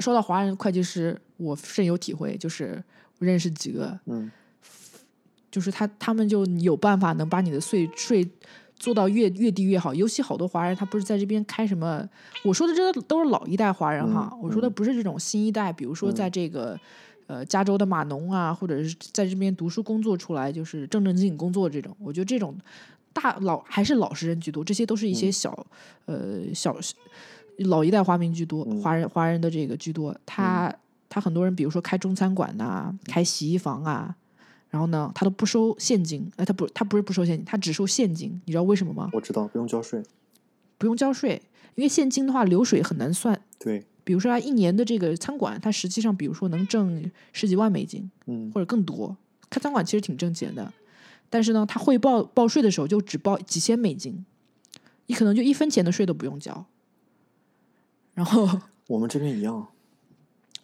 说到华人会计师，我深有体会，就是我认识几个，嗯就是他他们就有办法能把你的税税做到越越低越好。尤其好多华人，他不是在这边开什么？我说的这都是老一代华人哈，嗯我说的不是这种新一代，比如说在这个。呃，加州的码农啊，或者是在这边读书工作出来，就是正正经经工作这种，我觉得这种大老还是老实人居多，这些都是一些小、呃小老一代华民居多，嗯华人华人的这个居多。他、他很多人，比如说开中餐馆呐、开洗衣房啊，然后呢，他都不收现金。哎，他不，他不是不收现金，他只收现金。你知道为什么吗？我知道不用交税。不用交税，因为现金的话流水很难算。对，比如说他一年的这个餐馆，他实际上比如说能挣十几万美金嗯或者更多。开餐馆其实挺挣钱的，但是呢，他汇报报税的时候就只报几千美金，你可能就一分钱的税都不用交。然后 <laughs> 我们这边一样。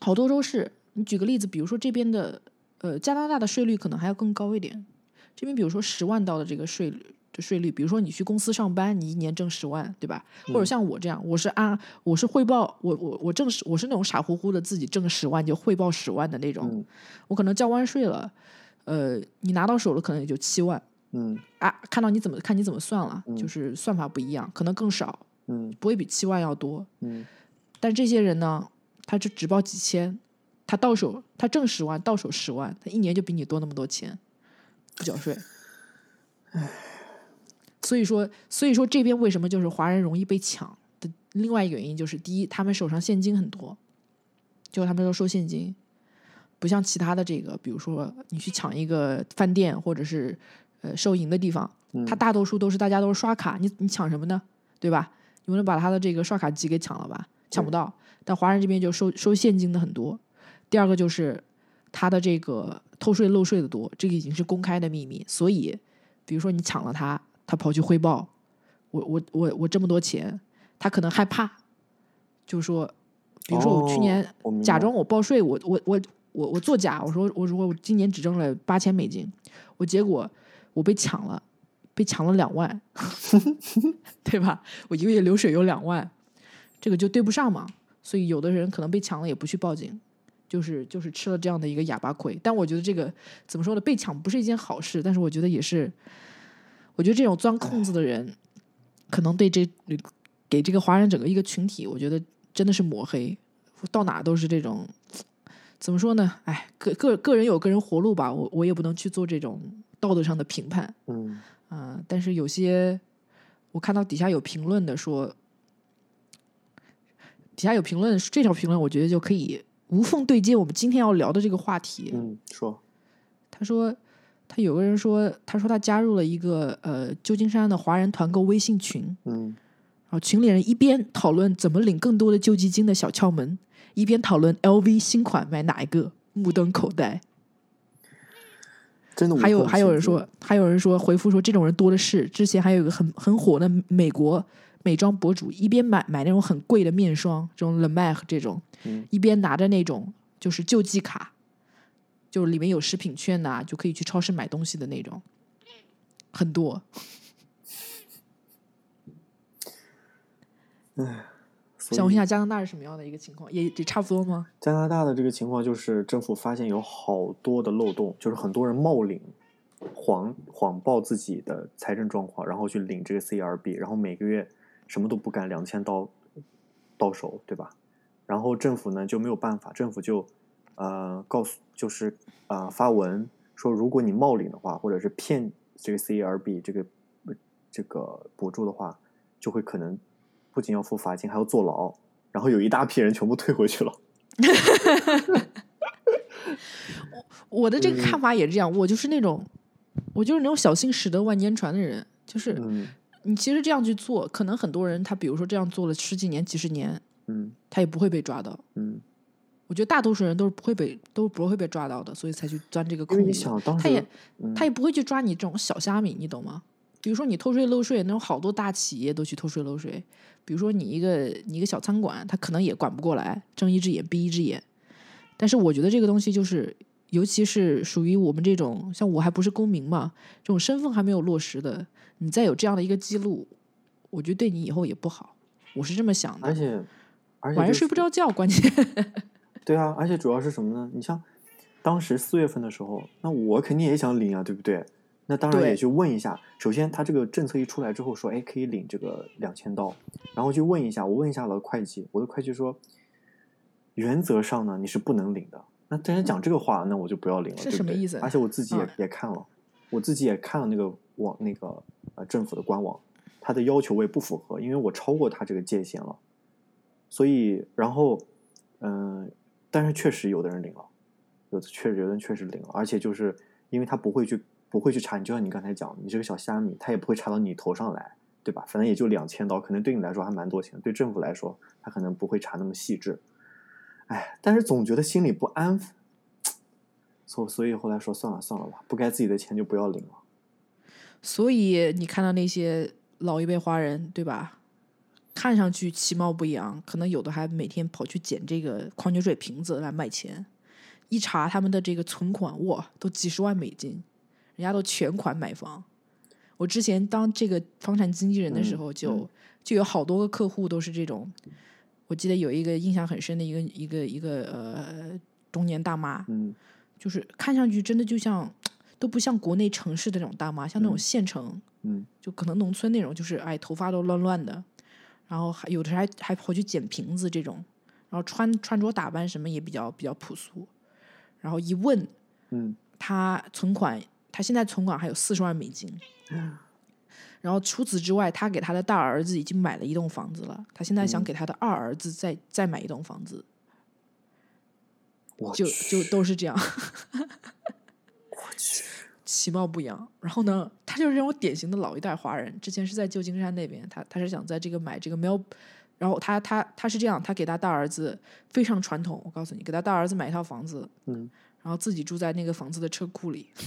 好多州是，你举个例子，比如说这边的呃加拿大的税率可能还要更高一点，这边比如说十万刀的这个税率的税率，比如说你去公司上班，你一年挣十万，对吧？或者像我这样，我是按我是汇报我我我挣十，我是那种傻乎乎的自己挣十万就汇报十万的那种，嗯。我可能交完税了，呃，你拿到手了可能也就七万嗯。啊，看到你怎么看你怎么算了，就是算法不一样，可能更少，嗯。不会比七万要多，嗯但这些人呢，他就只报几千，他到手他挣十万，到手十万，他一年就比你多那么多钱，不缴税。唉所以说，所以说这边为什么就是华人容易被抢的另外一个原因就是，第一，他们手上现金很多，就他们都收现金，不像其他的这个，比如说你去抢一个饭店或者是呃收银的地方，他大多数都是大家都是刷卡，你你抢什么呢？对吧？你能把他的这个刷卡机给抢了吧？抢不到。但华人这边就收收现金的很多。第二个就是他的这个偷税漏税的多，这个已经是公开的秘密。所以，比如说你抢了他，他跑去汇报，我我我我这么多钱，他可能害怕，就说，比如说我去年假装我报税，我我我我我作假，我说我如果我今年只挣了八千美金，我结果我被抢了，被抢了两万，<laughs> 对吧？我一个月流水有两万，这个就对不上嘛。所以有的人可能被抢了也不去报警，就是就是吃了这样的一个哑巴亏。但我觉得这个怎么说呢？被抢不是一件好事，但是我觉得也是，我觉得这种钻空子的人，可能对这给这个华人整个一个群体，我觉得真的是抹黑。到哪都是这种，怎么说呢？哎，个个个人有个人活路吧，我我也不能去做这种道德上的评判。嗯啊、但是有些我看到底下有评论的说，底下有评论，这条评论我觉得就可以无缝对接我们今天要聊的这个话题。嗯，说他说，他有个人说，他说他加入了一个呃旧金山的华人团购微信群，嗯然后群里人一边讨论怎么领更多的救济金的小窍门，一边讨论 LV 新款买哪一个，目瞪口呆。真的还有还有人说，还有人说回复说这种人多的是。之前还有一个很很火的美国美妆博主，一边买买那种很贵的面霜，这种 Mac 这种，嗯一边拿着那种就是救济卡，就里面有食品券呐、就可以去超市买东西的那种，很多。唉想问一下加拿大是什么样的一个情况？也也差不多吗？加拿大的这个情况就是政府发现有好多的漏洞，就是很多人冒领、谎谎报自己的财政状况，然后去领这个 CRB，然后每个月什么都不干，两千刀到手，对吧？然后政府呢就没有办法，政府就呃告诉就是呃发文说，如果你冒领的话，或者是骗这个 CRB 这个这个补助的话，就会可能不仅要付罚金，还要坐牢。然后有一大批人全部退回去了。<laughs> 我的这个嗯看法也是这样，我就是那种，我就是那种小心驶得万年船的人，就是嗯你其实这样去做，可能很多人他比如说这样做了十几年、几十年，嗯他也不会被抓到。嗯，我觉得大多数人都是不会被都不会被抓到的，所以才去钻这个空子。他也嗯他也不会去抓你这种小虾米，你懂吗？比如说你偷税漏税，那种好多大企业都去偷税漏税。比如说你一个你一个小餐馆，他可能也管不过来，睁一只眼闭一只眼。但是我觉得这个东西就是，尤其是属于我们这种像我还不是公民嘛，这种身份还没有落实的，你再有这样的一个记录，我觉得对你以后也不好。我是这么想的，而且而且晚上睡不着觉，关键。<laughs> 对啊，而且主要是什么呢？你像当时四月份的时候，那我肯定也想领啊，对不对？那当然也去问一下。首先，他这个政策一出来之后说，哎，可以领这个两千刀，然后去问一下，我问一下我的会计，我的会计说，原则上呢你是不能领的。那既然讲这个话，那我就不要领了，是什么意思而且我自己也、嗯也看了，我自己也看了那个网那个政府的官网，他的要求我也不符合，因为我超过他这个界限了。所以，然后，嗯、但是确实有的人领了，有的确实有的人确实领了，而且就是因为他不会去不会去查你，就像你刚才讲，你这个小虾米，他也不会查到你头上来，对吧？反正也就两千刀，可能对你来说还蛮多钱，对政府来说，他可能不会查那么细致。哎，但是总觉得心里不安分，<tsk> 所所以后来说算了算了吧，不该自己的钱就不要领了。所以你看到那些老一辈华人，对吧？看上去其貌不扬，可能有的还每天跑去捡这个矿泉水瓶子来卖钱。一查他们的这个存款，哇，都几十万美金，人家都全款买房。我之前当这个房产经纪人的时嗯候就，嗯就有好多个客户都是这种。我记得有一个印象很深的一个一个一个呃中年大妈，嗯就是看上去真的就像都不像国内城市的那种大妈，像那种嗯。县城，嗯。就可能农村那种，就是哎头发都乱乱的，然后还有的还还跑去捡瓶子这种，然后穿穿着打扮什么也比较比较朴素，然后一问嗯。他存款，他现在存款还有四十万美金，<gasps> 嗯然后除此之外，他给他的大儿子已经买了一栋房子了，他现在想嗯。给他的二儿子再再买一栋房子，我就就都是这样。其貌不扬。然后呢，他就是这种典型的老一代华人。之前是在旧金山那边，他他是想在这个买这个 Mel，然后他他他是这样，他给他大儿子非常传统。我告诉你，给他大儿子买一套房子，嗯，然后自己住在那个房子的车库里。<laughs>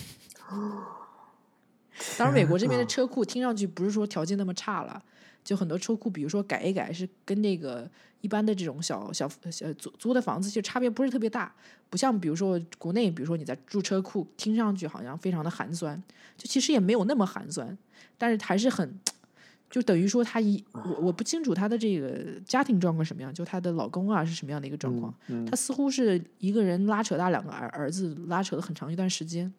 当然，美国这边的车库听上去不是说条件那么差了，就很多车库，比如说改一改，是跟那个一般的这种小小小租租的房子，其实差别不是特别大，不像比如说国内，比如说你在住车库，听上去好像非常的寒酸，就其实也没有那么寒酸，但是还是很，就等于说他一我我不清楚他的这个家庭状况什么样，就她的老公啊是什么样的一个状况，嗯。他似乎是一个人拉扯大两个儿儿子，拉扯了很长一段时间，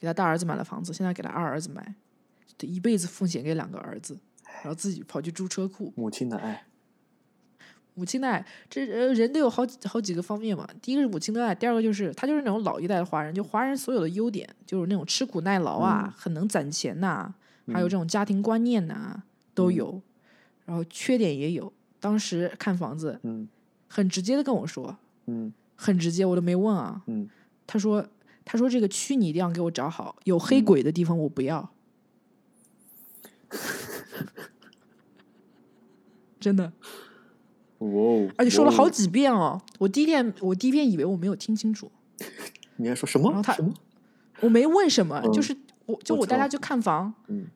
给他大儿子买了房子，现在给他二儿子买，他一辈子奉献给两个儿子，然后自己跑去租车库。母亲的爱，母亲的爱，这呃人都有好几好几个方面嘛。第一个是母亲的爱，第二个就是他就是那种老一代的华人，就华人所有的优点就是那种吃苦耐劳啊，很能攒钱呐、还有这种家庭观念呐、都有。然后缺点也有。当时看房子，嗯很直接的跟我说，嗯很直接，我都没问啊。嗯他说：“他说这个区你一定要给我找好，有黑鬼的地方我不要。<laughs> 真的，哇哦！而且说了好几遍哦。我第一遍，我第一遍以为我没有听清楚，<laughs> 你还说什么？然后他什么？我没问什么，嗯就是我就我带他去看房，嗯，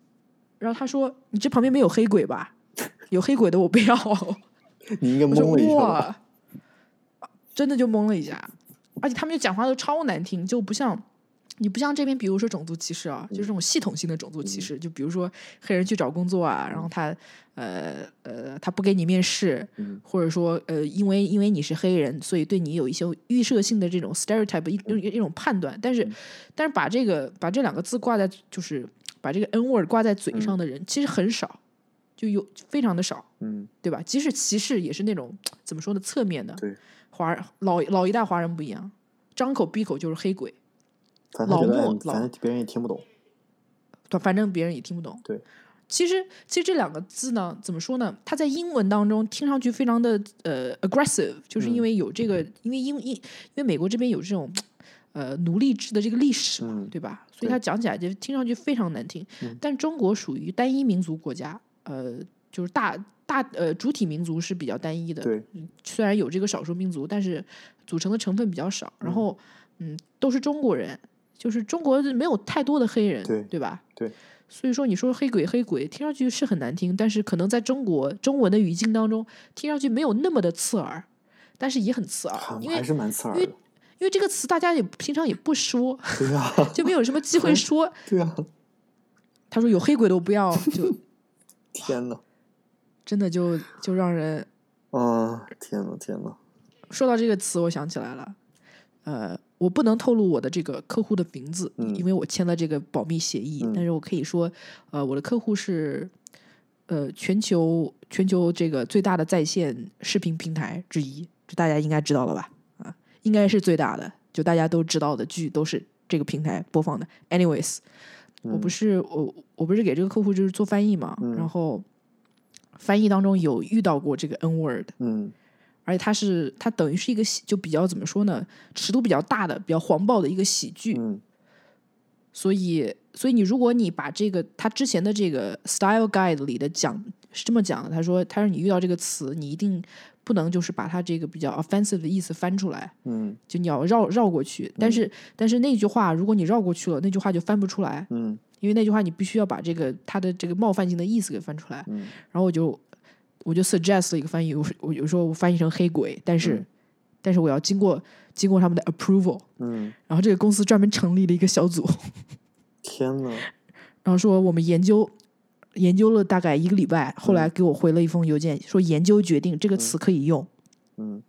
然后他说：“你这旁边没有黑鬼吧？<laughs> 有黑鬼的我不要。<laughs> ”你应该懵了一下吧？真的就懵了一下，而且他们就讲话都超难听，就不像你不像这边，比如说种族歧视啊，就是这种系统性的种族歧视，就比如说黑人去找工作啊，然后他呃呃他不给你面试，嗯。或者说呃因为因为你是黑人，所以对你有一些预设性的这种 stereotype 一一一种判断，但是但是把这个把这两个字挂在就是把这个 n word 挂在嘴上的人其实很少，就有非常的少。嗯。对吧？即使歧视也是那种怎么说呢，侧面的。对，华人老老一代华人不一样，张口闭口就是黑鬼，老莫哎反正别人也听不懂。反反正别人也听不懂。对，其实其实这两个字呢，怎么说呢？它在英文当中听上去非常的呃 aggressive，就是因为有这个，因为英英因为美国这边有这种。呃，奴隶制的这个历史嘛，嗯对吧？所以它讲起来就听上去非常难听。但中国属于单一民族国家，呃，就是大大呃主体民族是比较单一的，对，虽然有这个少数民族，但是组成的成分比较少。然后，嗯，都是中国人，就是中国没有太多的黑人，对对吧？对。所以说，你说黑鬼黑鬼，听上去是很难听，但是可能在中国中文的语境当中，听上去没有那么的刺耳，但是也很刺耳，因为还是蛮刺耳因为的。因为这个词大家也平常也不说，对啊，就没有什么机会说。对啊，他说有黑鬼的我不要，就 <laughs> 天呐，真的就就让人啊，天呐，天呐，说到这个词，我想起来了，呃，我不能透露我的这个客户的名字，嗯因为我签了这个保密协议。嗯但是我可以说，呃，我的客户是呃全球全球这个最大的在线视频平台之一，这大家应该知道了吧？啊，应该是最大的，就大家都知道的剧都是这个平台播放的。Anyways，、我不是我我不是给这个客户就是做翻译嘛，嗯然后翻译当中有遇到过这个 N word。嗯而且它是它等于是一个喜，就比较怎么说呢，尺度比较大的、比较黄暴的一个喜剧。嗯所以，所以你如果你把这个他之前的这个 style guide 里的讲是这么讲的，他说他说你遇到这个词，你一定不能就是把它这个比较 offensive 的意思翻出来，嗯就你要绕绕过去。但是、但是那句话，如果你绕过去了，那句话就翻不出来，嗯因为那句话你必须要把这个它的这个冒犯性的意思给翻出来。嗯然后我就我就 suggest 了一个翻译，我说我有时候我翻译成黑鬼，但是、但是我要经过经过他们的 approval，嗯，然后这个公司专门成立了一个小组，天呐，然后说我们研究研究了大概一个礼拜，后来给我回了一封邮件，说研究决定这个词可以用。嗯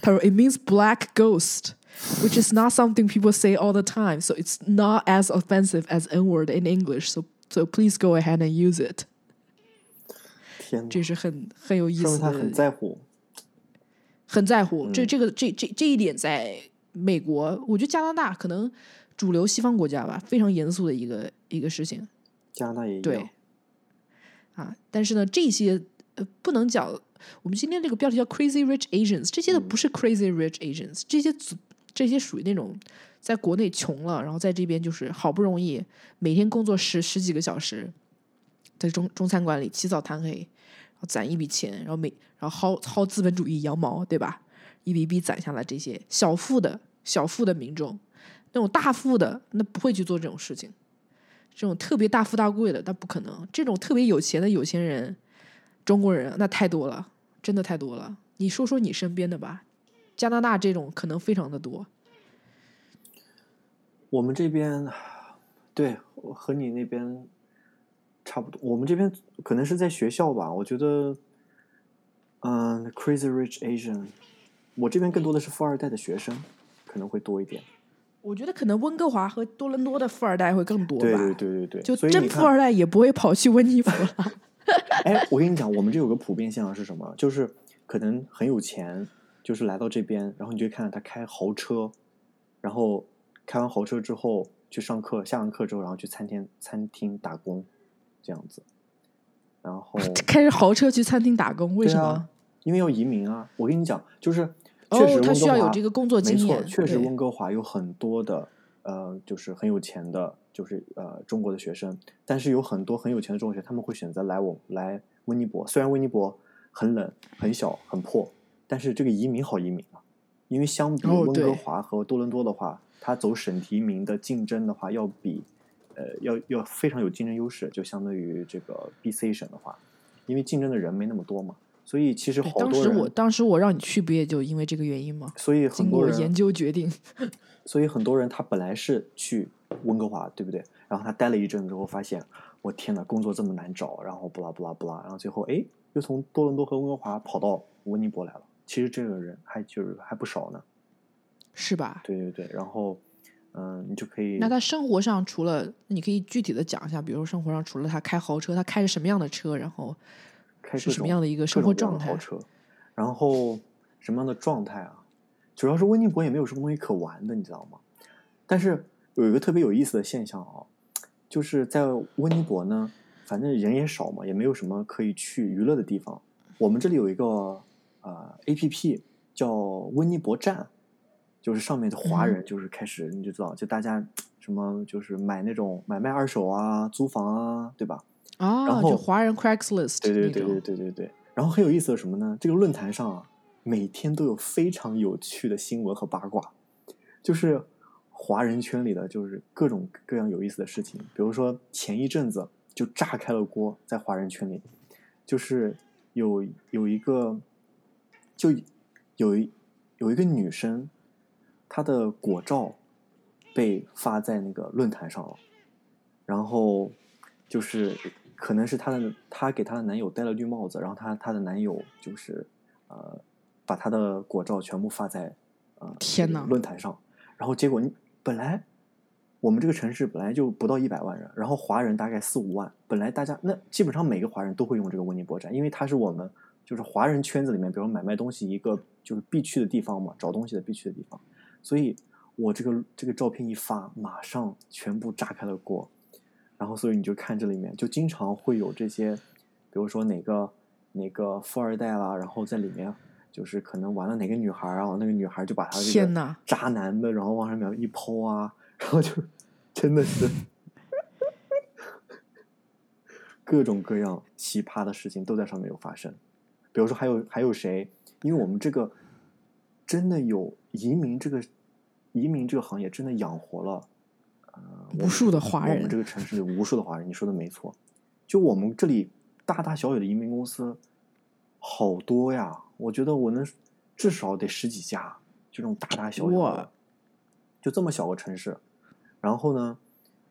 他说 <laughs> it <laughs> means black ghost。Which is not something people say all the time, so it's not as offensive as N word in English. So, so please go ahead and use it. 天，这是很很有意思的很在乎。很在乎。这这个这这这一点，在美国，我觉得加拿大可能主流西方国家吧，非常严肃的一个一个事情。加拿大也一对样。啊，但是呢，这些呃不能讲。我们今天这个标题叫 “Crazy Rich Asians”，这些都不是 Crazy Rich Asians，这些组这些属于那种在国内穷了，然后在这边就是好不容易每天工作十十几个小时，在中中餐馆里起早贪黑，攒一笔钱，然后每然后薅薅资本主义羊毛，对吧？一笔一笔攒下来这些小富的小富的民众，那种大富的那不会去做这种事情。这种特别大富大贵的，那不可能。这种特别有钱的有钱人，中国人那太多了，真的太多了。你说说你身边的吧，加拿大这种可能非常的多。我们这边，对，和你那边差不多。我们这边可能是在学校吧，我觉得，嗯，Crazy Rich Asian，我这边更多的是富二代的学生，可能会多一点。我觉得可能温哥华和多伦多的富二代会更多吧。对对对对对，就真富二代也不会跑去温尼佛了。<laughs> 哎，我跟你讲，我们这有个普遍现象是什么？就是可能很有钱，就是来到这边，然后你就会看到他开豪车，然后开完豪车之后去上课，下完课之后，然后去餐厅餐厅打工，这样子。然后 <laughs> 开着豪车去餐厅打工，为什么？啊因为要移民啊。我跟你讲，就是哦确实他需要有这个工作经没错，验确实温哥华有很多的呃，就是很有钱的，就是呃中国的学生，但是有很多很有钱的中学，他们会选择来我来温尼伯。虽然温尼伯很冷、很小、很破，但是这个移民好移民啊，因为相比温哥华和多伦多的话，它走省提名的竞争的话，要比呃要要非常有竞争优势，就相对于这个 BC 省的话，因为竞争的人没那么多嘛，所以其实好多人，当时我当时我让你去，不也就因为这个原因吗？所以很多人经过研究决定，<laughs> 所以很多人他本来是去温哥华，对不对？然后他待了一阵之后，发现我天呐，工作这么难找，然后不拉不拉不拉，然后最后哎，又从多伦多和温哥华跑到温尼伯来了。其实这个人还就是还不少呢。是吧？对对对，然后嗯，你就可以那他生活上除了，你可以具体的讲一下，比如说生活上除了他开豪车，他开着什么样的车，然后是什么样的一个生活状态？豪车，然后什么样的状态啊？主要是温尼伯也没有什么东西可玩的，你知道吗？但是有一个特别有意思的现象啊，就是在温尼伯呢，反正人也少嘛，也没有什么可以去娱乐的地方。我们这里有一个呃 A P P 叫温尼伯站，就是上面的华人就是开始你就知道，就大家 <tsk> 什么就是买那种买卖二手啊、租房啊，对吧？啊，然后就华人 Craigslist 对对对对对对对。然后很有意思的什么呢？这个论坛上啊，每天都有非常有趣的新闻和八卦，就是华人圈里的就是各种各样有意思的事情。比如说前一阵子就炸开了锅，在华人圈里，就是有有一个就有一有一个女生，她的果照被发在那个论坛上了，然后就是可能是她的她给她的男友戴了绿帽子，然后她她的男友就是呃把她的果照全部发在呃天呐论坛上，然后结果你本来我们这个城市本来就不到一百万人，然后华人大概四五万，本来大家那基本上每个华人都会用这个温尼伯站，因为它是我们就是华人圈子里面，比如买卖东西一个就是必去的地方嘛，找东西的必去的地方，所以我这个这个照片一发，马上全部炸开了锅，然后所以你就看这里面就经常会有这些，比如说哪个哪个富二代啦，然后在里面就是可能玩了哪个女孩啊，那个女孩就把他这个天呐渣男的，然后往上面一抛啊，然后就真的是 <laughs> 各种各样奇葩的事情都在上面有发生。比如说还有还有谁？因为我们这个真的有移民这个移民这个行业真的养活了呃无数的华人我们这个城市里无数的华人，你说的没错。就我们这里大大小小的移民公司好多呀，我觉得我能至少得十几家，就这种大大小小的，就这么小个城市。然后呢，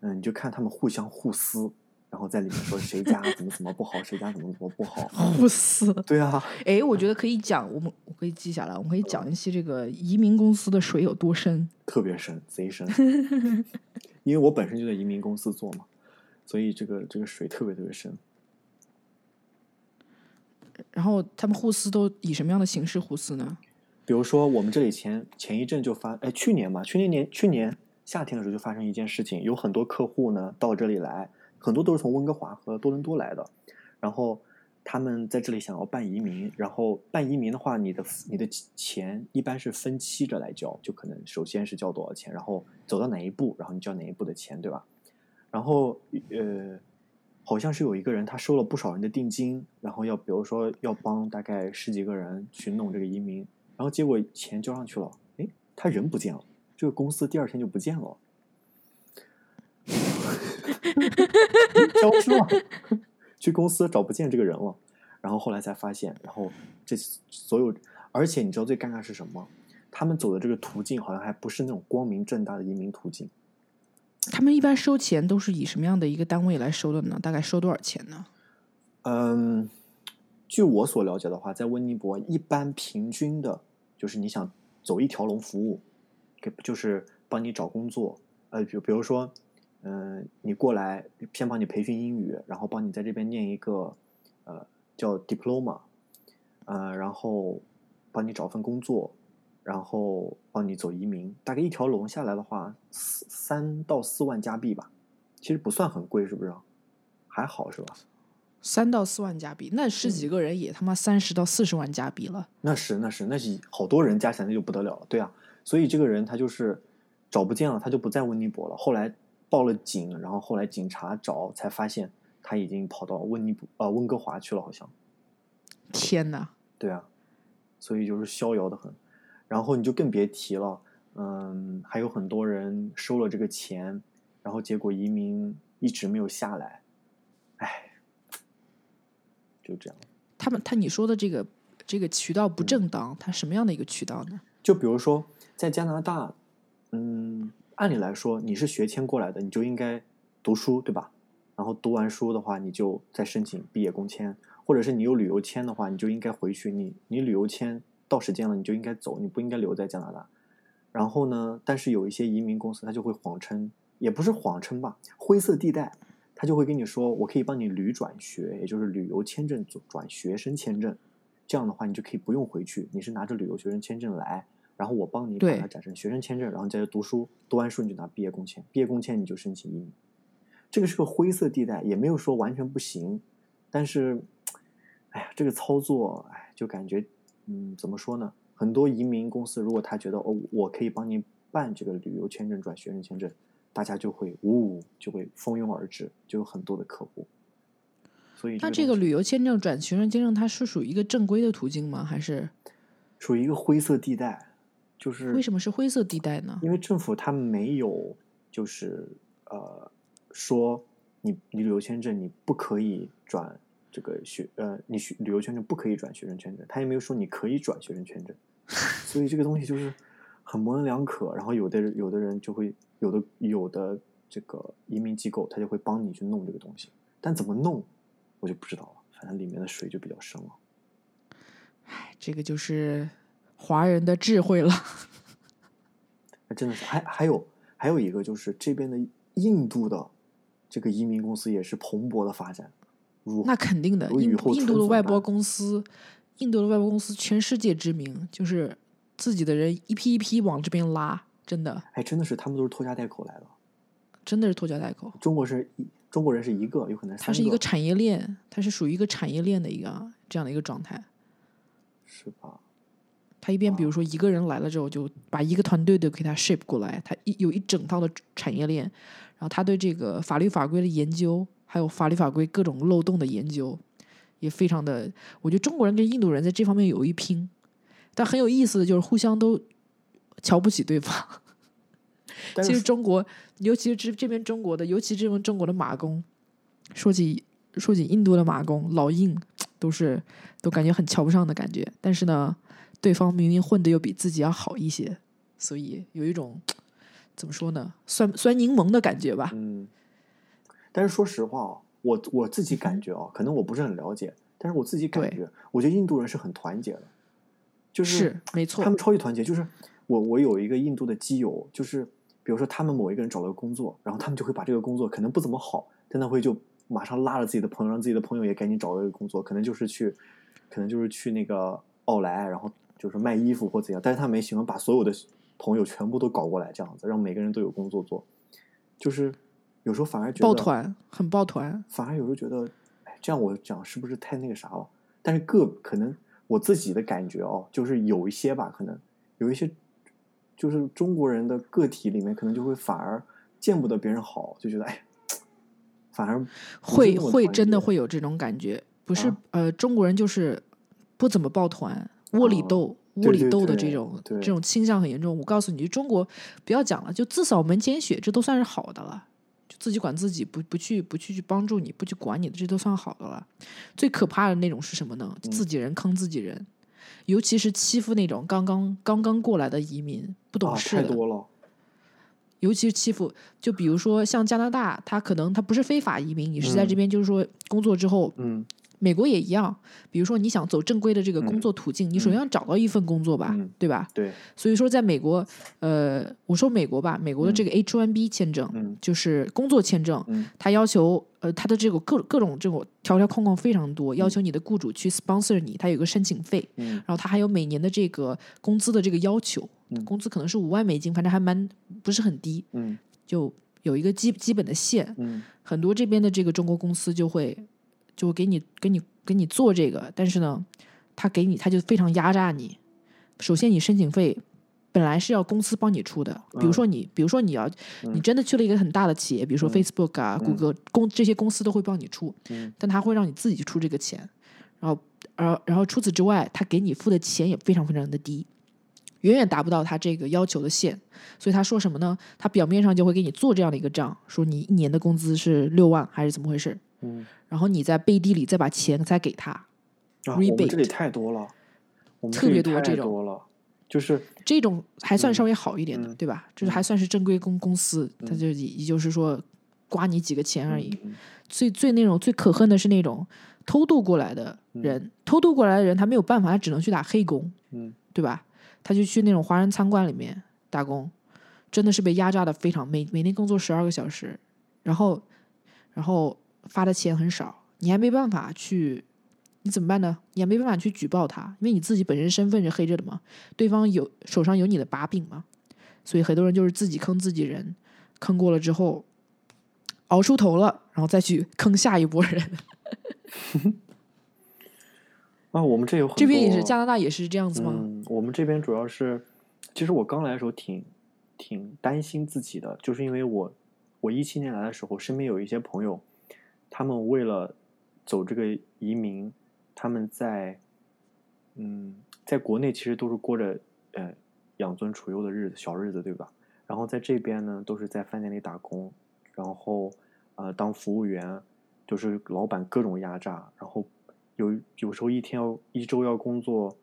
嗯，你就看他们互相互撕，然后在里面说谁家怎么怎么不好，谁家怎么怎么不好。互撕。对啊，<laughs> 哎，我觉得可以讲，我们我可以记下来，我们可以讲一期这个移民公司的水有多深。特别深，贼深。<laughs> 因为我本身就在移民公司做嘛，所以这个这个水特别特别深。然后他们互撕都以什么样的形式互撕呢？比如说，我们这里前前一阵就发，哎，去年吧，去年年去年夏天的时候就发生一件事情，有很多客户呢到这里来，很多都是从温哥华和多伦多来的，然后他们在这里想要办移民，然后办移民的话，你的你的钱一般是分期着来交，就可能首先是交多少钱，然后走到哪一步，然后你交哪一步的钱，对吧？然后呃，好像是有一个人他收了不少人的定金，然后要比如说要帮大概十几个人去弄这个移民，然后结果钱交上去了，哎，他人不见了，这个公司第二天就不见了，<laughs> 消失了，去公司找不见这个人了，然后后来才发现，然后这所有，而且你知道最尴尬是什么？他们走的这个途径好像还不是那种光明正大的移民途径。他们一般收钱都是以什么样的一个单位来收的呢？大概收多少钱呢？嗯，据我所了解的话，在温尼伯一般平均的，就是你想走一条龙服务，给就是帮你找工作，呃，比比如说，嗯、你过来先帮你培训英语，然后帮你在这边念一个呃叫 diploma，呃，然后帮你找份工作，然后帮你走移民，大概一条龙下来的话，四三到四万加币吧，其实不算很贵，是不是？还好是吧？三到四万加币，那十几个人也他妈三十到四十万加币了。那是那是那是好多人加起来那就不得了了，对啊，所以这个人他就是找不见了，他就不在温尼伯了。后来报了警，然后后来警察找才发现他已经跑到温尼伯呃温哥华去了，好像。天哪！对啊，所以就是逍遥的很。然后你就更别提了，嗯，还有很多人收了这个钱，然后结果移民一直没有下来，哎，就这样。他们他你说的这个这个渠道不正当，它什么样的一个渠道呢？就比如说在加拿大，嗯，按理来说你是学签过来的，你就应该读书，对吧？然后读完书的话，你就再申请毕业工签，或者是你有旅游签的话，你就应该回去。你你旅游签到时间了，你就应该走，你不应该留在加拿大。然后呢，但是有一些移民公司，他就会谎称，也不是谎称吧，灰色地带，他就会跟你说，我可以帮你旅转学，也就是旅游签证转学生签证。这样的话，你就可以不用回去，你是拿着旅游学生签证来，然后我帮你把它转成学生签证，然后在这读书，读完书你就拿毕业工签，毕业工签你就申请移民。这个是个灰色地带，也没有说完全不行，但是，哎呀，这个操作，哎，就感觉，嗯，怎么说呢？很多移民公司如果他觉得哦，我可以帮你办这个旅游签证转学生签证，大家就会呜，就会蜂拥而至，就有很多的客户。所以，那这个旅游签证转学生签证，它是属于一个正规的途径吗？还是属于一个灰色地带？就是为什么是灰色地带呢？因为政府它没有，就是呃。说你你旅游签证你不可以转这个学呃你学旅游签证不可以转学生签证，他也没有说你可以转学生签证，<laughs> 所以这个东西就是很模棱两可。然后有的有的人就会有的有的这个移民机构他就会帮你去弄这个东西，但怎么弄我就不知道了，反正里面的水就比较深了。唉，这个就是华人的智慧了。<laughs> 真的是，还还有还有一个就是这边的印度的。这个移民公司也是蓬勃的发展，如那肯定的。印印度的外包公司，印度的外包公司全世界知名，就是自己的人一批一批往这边拉，真的。哎，真的是他们都是拖家带口来的，真的是拖家带口。中国是一中国人是一个，有可能它是一个产业链，它是属于一个产业链的一个这样的一个状态，是吧？他一边比如说一个人来了之后，就把一个团队都给他 ship 过来，他一有一整套的产业链。然后他对这个法律法规的研究，还有法律法规各种漏洞的研究，也非常的。我觉得中国人跟印度人在这方面有一拼，但很有意思的就是互相都瞧不起对方。<laughs> 其实中国，尤其是这这边中国的，尤其这边中国的马工，说起说起印度的马工老印，都是都感觉很瞧不上的感觉。但是呢，对方明明混的又比自己要好一些，所以有一种。怎么说呢？酸酸柠檬的感觉吧。嗯，但是说实话啊，我我自己感觉啊，可能我不是很了解，但是我自己感觉，我觉得印度人是很团结的，就是没错，他们超级团结。就是我我有一个印度的基友，就是比如说他们某一个人找了个工作，然后他们就会把这个工作可能不怎么好，但他会就马上拉着自己的朋友，让自己的朋友也赶紧找到一个工作，可能就是去，可能就是去那个奥莱，然后就是卖衣服或怎样，但是他们喜欢把所有的。朋友全部都搞过来，这样子让每个人都有工作做，就是有时候反而觉得抱团很抱团，反而有时候觉得，哎，这样我讲是不是太那个啥了？但是个可能我自己的感觉哦，就是有一些吧，可能有一些就是中国人的个体里面，可能就会反而见不得别人好，就觉得哎，反而会会真的会有这种感觉，不是呃，中国人就是不怎么抱团，窝里斗。窝里斗的这种这种倾向很严重。我告诉你，中国不要讲了，就自扫门前雪，这都算是好的了。就自己管自己，不不去不去去帮助你，不去管你的，这都算好的了。最可怕的那种是什么呢？自己人坑自己人，尤其是欺负那种刚刚刚刚过来的移民，不懂事的。太多了。尤其是欺负，就比如说像加拿大，他可能他不是非法移民，你是在这边就是说工作之后，嗯，美国也一样，比如说你想走正规的这个工作途径，你首先要找到一份工作吧，嗯对吧？对，所以说，在美国，呃，我说美国吧，美国的这个 H1B 签证，嗯就是工作签证，嗯它要求，呃，它的这个各各种这种条条框框非常多，要求你的雇主去 sponsor 你，它有一个申请费，嗯然后它还有每年的这个工资的这个要求，嗯工资可能是五万美金，反正还蛮不是很低，嗯就有一个基基本的线，嗯很多这边的这个中国公司就会就会给你给你给你做这个，但是呢，他给你他就非常压榨你。首先，你申请费本来是要公司帮你出的，比如说你，比如说你要你真的去了一个很大的企业，比如说 Facebook 啊、谷歌公这些公司都会帮你出，嗯但他会让你自己出这个钱，然后，然后，然后除此之外，他给你付的钱也非常非常的低。远远达不到他这个要求的线，所以他说什么呢？他表面上就会给你做这样的一个账，说你一年的工资是六万还是怎么回事？嗯。然后你在背地里再把钱再给他，啊，我们这里太多了，我们特别多这种。多了，就是这种还算稍微好一点的，嗯对吧？就是还算是正规公公司，他就也也就是说刮你几个钱而已。嗯最最那种最可恨的是那种偷渡过来的人，偷渡过来的人他没有办法，他只能去打黑工，嗯。对吧？他就去那种华人餐馆里面打工，真的是被压榨的非常，每每天工作十二个小时，然后然后发的钱很少，你还没办法去，你怎么办呢？你还没办法去举报他，因为你自己本身身份是黑着的嘛，对方有手上有你的把柄嘛，所以很多人就是自己坑自己人，坑过了之后熬出头了，然后再去坑下一波人。<laughs> 啊，我们这有很多这边也是，加拿大也是这样子吗？嗯，我们这边主要是，其实我刚来的时候挺挺担心自己的，就是因为我我一七年来的时候，身边有一些朋友，他们为了走这个移民，他们在嗯，在国内其实都是过着呃养尊处优的日子，小日子，对吧？然后在这边呢，都是在饭店里打工，然后呃当服务员，就是老板各种压榨，然后有有时候一天要一周要工作，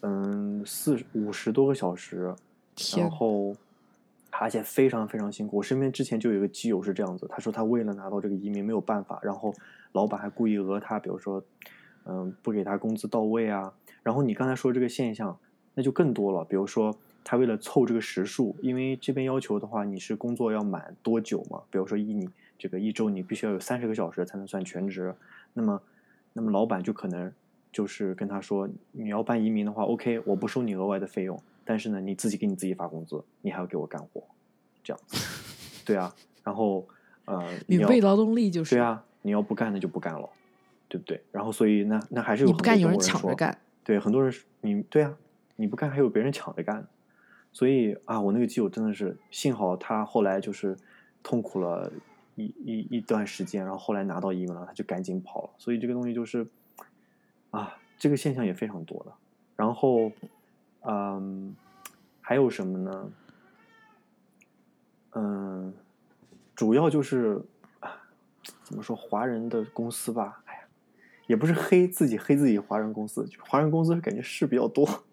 嗯四五十多个小时，然后而且非常非常辛苦。我身边之前就有一个基友是这样子，他说他为了拿到这个移民没有办法，然后老板还故意讹他，比如说嗯不给他工资到位啊。然后你刚才说这个现象，那就更多了，比如说。他为了凑这个时数，因为这边要求的话，你是工作要满多久嘛？比如说一你这个一周你必须要有三十个小时才能算全职，那么，那么老板就可能就是跟他说，你要办移民的话，OK，我不收你额外的费用，但是呢，你自己给你自己发工资，你还要给我干活，这样子，对啊，然后呃，你要免费劳动力就是，对啊，你要不干那就不干了，对不对？然后所以那那还是有你不干有人很多人说抢着干，对，很多人你对啊，你不干还有别人抢着干，所以啊，我那个基友真的是，幸好他后来就是痛苦了一一一段时间，然后后来拿到移民了，他就赶紧跑了。所以这个东西就是啊，这个现象也非常多的。然后，嗯，还有什么呢？嗯，主要就是啊，怎么说，华人的公司吧，哎呀，也不是黑自己黑自己华人公司，就华人公司感觉事比较多。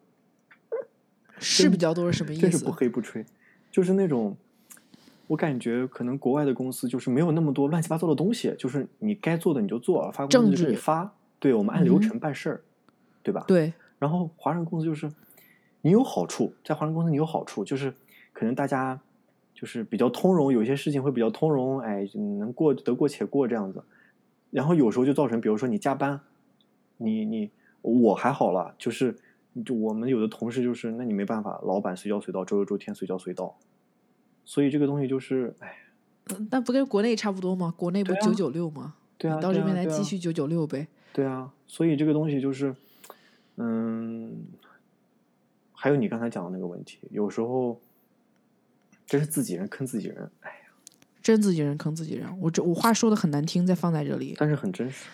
事比较多是什么意思真是不？黑不吹，就是那种，我感觉可能国外的公司就是没有那么多乱七八糟的东西，就是你该做的你就做，发工资就给你发，对我们按流嗯程办事儿，对吧？对，然后华人公司就是你有好处，在华人公司你有好处，就是可能大家就是比较通融，有些事情会比较通融，哎，能过得过且过这样子。然后有时候就造成，比如说你加班，你你我还好了，就是就我们有的同事就是，那你没办法，老板随叫随到，周六周天随叫随到，所以这个东西就是，哎，嗯但不跟国内差不多吗？国内不九九六吗？对啊，你到这边来继续九九六呗。对啊，所以这个东西就是，嗯，还有你刚才讲的那个问题，有时候真是自己人坑自己人，哎呀，真自己人坑自己人，我这我话说的很难听，再放在这里，但是很真实。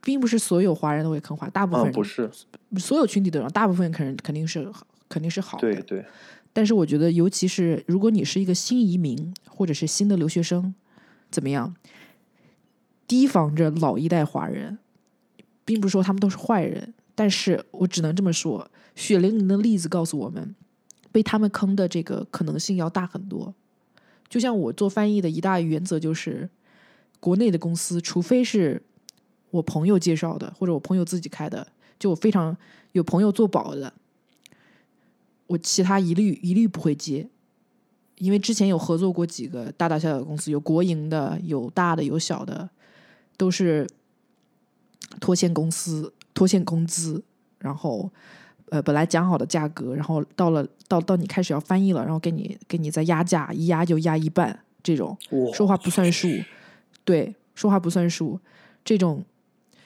并不是所有华人都会坑华，大部分啊，不是，所有群体都让，大部分肯肯定是肯定是好的。对对，但是我觉得，尤其是如果你是一个新移民或者是新的留学生，怎么样？提防着老一代华人，并不是说他们都是坏人，但是我只能这么说，血淋淋的例子告诉我们，被他们坑的这个可能性要大很多。就像我做翻译的一大原则就是，国内的公司，除非是我朋友介绍的，或者我朋友自己开的，就我非常有朋友做保的，我其他一律一律不会接，因为之前有合作过几个大大小小的公司，有国营的，有大的，有小的，都是拖欠公司、拖欠工资，然后呃本来讲好的价格，然后到了到到你开始要翻译了，然后给你给你再压价，一压就压一半，这种说话不算数，对，说话不算数，这种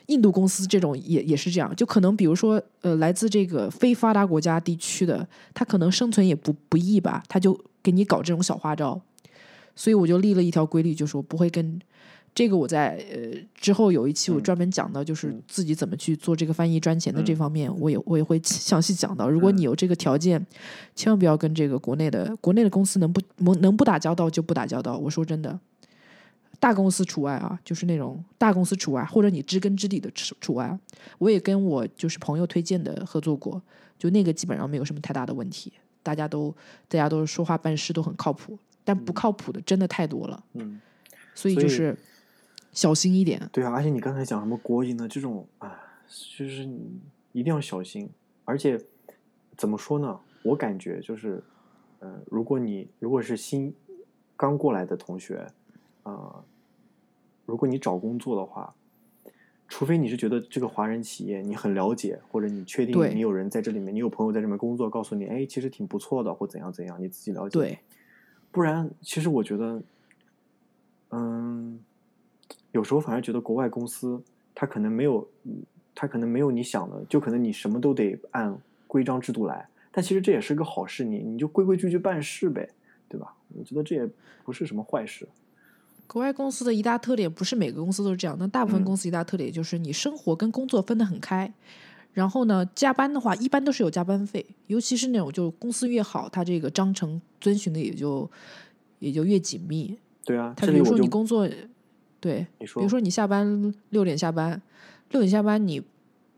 印度公司这种也也是这样，就可能比如说呃来自这个非发达国家地区的，他可能生存也不不易吧，他就给你搞这种小花招，所以我就立了一条规律，就是我不会跟。这个我在呃之后有一期我嗯专门讲到，就是嗯自己怎么去做这个翻译赚钱的这嗯方面，我也我也会详细讲到。如果嗯你有这个条件，千万不要跟这个国内的国内的公司能不能能不打交道就不打交道。我说真的，大公司除外啊，就是那种大公司除外，或者你知根知底的除除外啊。我也跟我就是朋友推荐的合作过，就那个基本上没有什么太大的问题，大家都大家都说话办事都很靠谱，但不靠谱的真的太多了，嗯，所以就是小心一点。对啊，而且你刚才讲什么国营的这种啊，就是你一定要小心。而且怎么说呢？我感觉就是，呃，如果你如果是新刚过来的同学，呃，如果你找工作的话，除非你是觉得这个华人企业你很了解，或者你确定你有人在这里面，你有朋友在这里面工作，告诉你，哎，其实挺不错的，或怎样怎样，你自己了解。对，不然，其实我觉得，嗯，有时候反而觉得国外公司它可能没有，嗯它可能没有你想的，就可能你什么都得按规章制度来。但其实这也是个好事，你你就规规矩矩办事呗，对吧？我觉得这也不是什么坏事。国外公司的一大特点不是每个公司都是这样，但大部分嗯公司一大特点就是你生活跟工作分得很开。然后呢，加班的话一般都是有加班费，尤其是那种就公司越好，它这个章程遵循的也就也就越紧密。对啊，他比如说你工作，对，你说，比如说你下班六点下班，六点下班你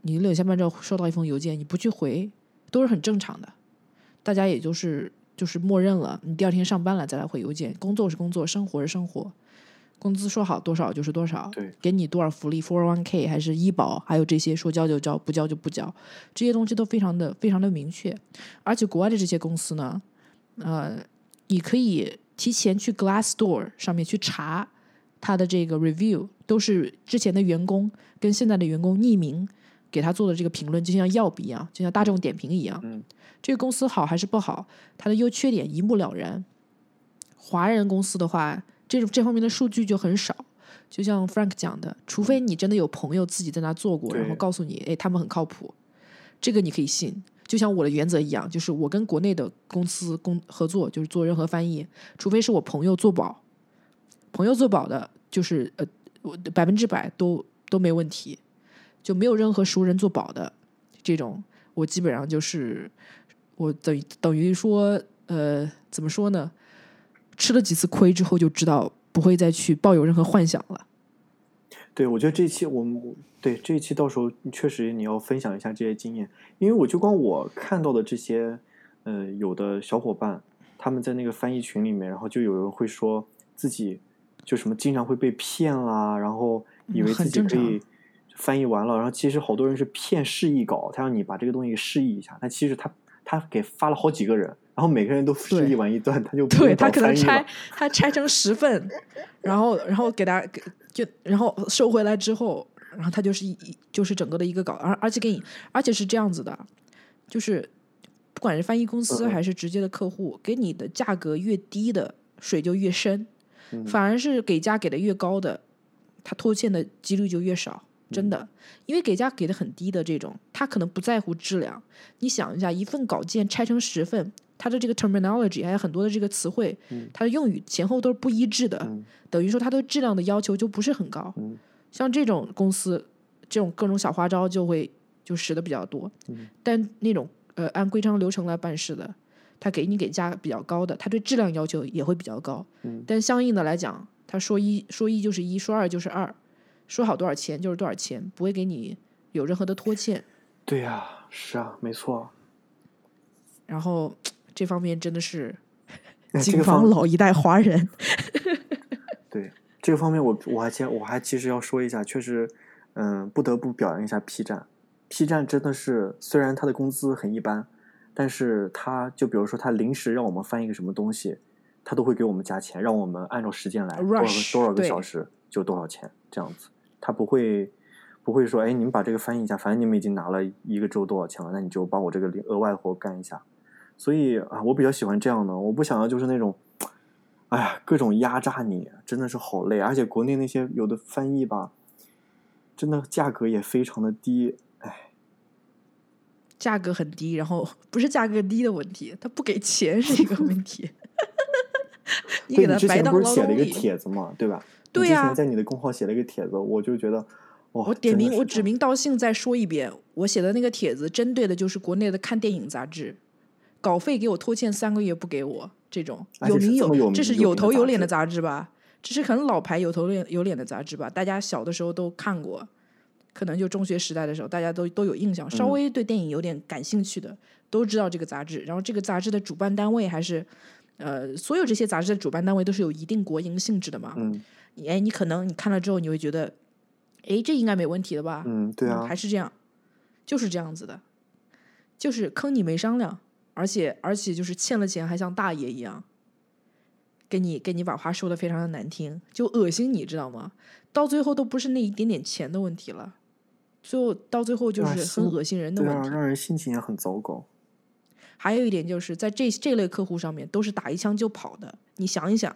你六点下班之后收到一封邮件，你不去回都是很正常的，大家也就是就是默认了，你第二天上班了再来回邮件，工作是工作，生活是生活，工资说好多少就是多少，对，给你多少福利，four one k 还是医保，还有这些说交就交，不交就不交，这些东西都非常的非常的明确，而且国外的这些公司呢，呃，你可以提前去 Glassdoor 上面去查他的这个 review，都是之前的员工跟现在的员工匿名给他做的这个评论，就像 Yelp 一样，就像大众点评一样，嗯这个公司好还是不好，它的优缺点一目了然。华人公司的话，这种这方面的数据就很少。就像 Frank 讲的，除非你真的有朋友自己在那做过，然后告诉你，哎，他们很靠谱，这个你可以信。就像我的原则一样，就是我跟国内的公司工合作，就是做任何翻译，除非是我朋友做保，朋友做保的，就是呃，我百分之百都都没问题，就没有任何熟人做保的这种，我基本上就是我等于等于说，呃，怎么说呢？吃了几次亏之后，就知道不会再去抱有任何幻想了。对，我觉得这一期我们对这一期到时候确实你要分享一下这些经验，因为我就光我看到的这些，呃，有的小伙伴他们在那个翻译群里面，然后就有人会说自己就什么经常会被骗啦，然后以嗯为自己可以翻译完了，然后其实好多人是骗示意稿，他让你把这个东西给示意一下，但其实他他给发了好几个人，然后每个人都示对意完一段，他就 <laughs> 不对他可能拆他拆成十份，然后然后给他给就然后收回来之后，然后他就是一一就是整个的一个稿，而而且给你而且是这样子的，就是不管是翻译公司还是直接的客户，给你的价格越低的水就越深，嗯反而是给价给的越高的，他拖欠的几率就越少。真的，因为给价给的很低的这种，他可能不在乎质量。你想一下，一份稿件拆成十份，它的这个 terminology 还有很多的这个词汇，嗯它的用语前后都是不一致的，嗯等于说它对质量的要求就不是很高。嗯像这种公司，这种各种小花招就会就使的比较多。嗯但那种呃按规章流程来办事的，他给你给价比较高的，他对质量要求也会比较高。嗯但相应的来讲，他说一说一就是一，说二就是二，说好多少钱就是多少钱，不会给你有任何的拖欠。对呀、是啊，没错。然后 <tsk> 这方面真的是哎这警个方方老一代华人。<laughs> 对这个方面我，我还其我还其实要说一下，确实，嗯，不得不表扬一下 P 站。P 站真的是，虽然他的工资很一般，但是他就比如说他临时让我们翻一个什么东西，他都会给我们加钱，让我们按照时间来，多少个多少个对小时就多少钱这样子。他不会不会说，哎，你们把这个翻译一下，反正你们已经拿了一个周多少钱了，那你就帮我这个额外的活干一下。所以啊，我比较喜欢这样的，我不想要就是那种，哎呀，各种压榨你，真的是好累。而且国内那些有的翻译吧，真的价格也非常的低，哎，价格很低，然后不是价格低的问题，他不给钱是一个问题。<laughs> 你给他白当之前不是写了一个。帖子嘛，对吧？对呀在你的公号写了一个帖子，我就觉得，哇，我点名，我指名道姓再说一遍，我写的那个帖子针对的就是国内的看电影杂志，稿费给我拖欠三个月不给我，这种有名有这是有头有脸的杂志吧？这是很老牌有头有脸有脸的杂志吧？大家小的时候都看过，可能就中学时代的时候，大家都都有印象，稍嗯微对电影有点感兴趣的、都知道这个杂志。然后这个杂志的主办单位还是呃，所有这些杂志的主办单位都是有一定国营性质的嘛。嗯你哎，你可能你看了之后，你会觉得，哎，这应该没问题的吧？嗯，对啊还，是这样，就是这样子的，就是坑你没商量，而且而且就是欠了钱还像大爷一样，给你给你把话说的非常的难听，就恶心你知道吗？到最后都不是那一点点钱的问题了，最后到最后就是很恶心人的问题。让人心情也很糟糕。还有一点就是在这这类客户上面都是打一枪就跑的。你想一想，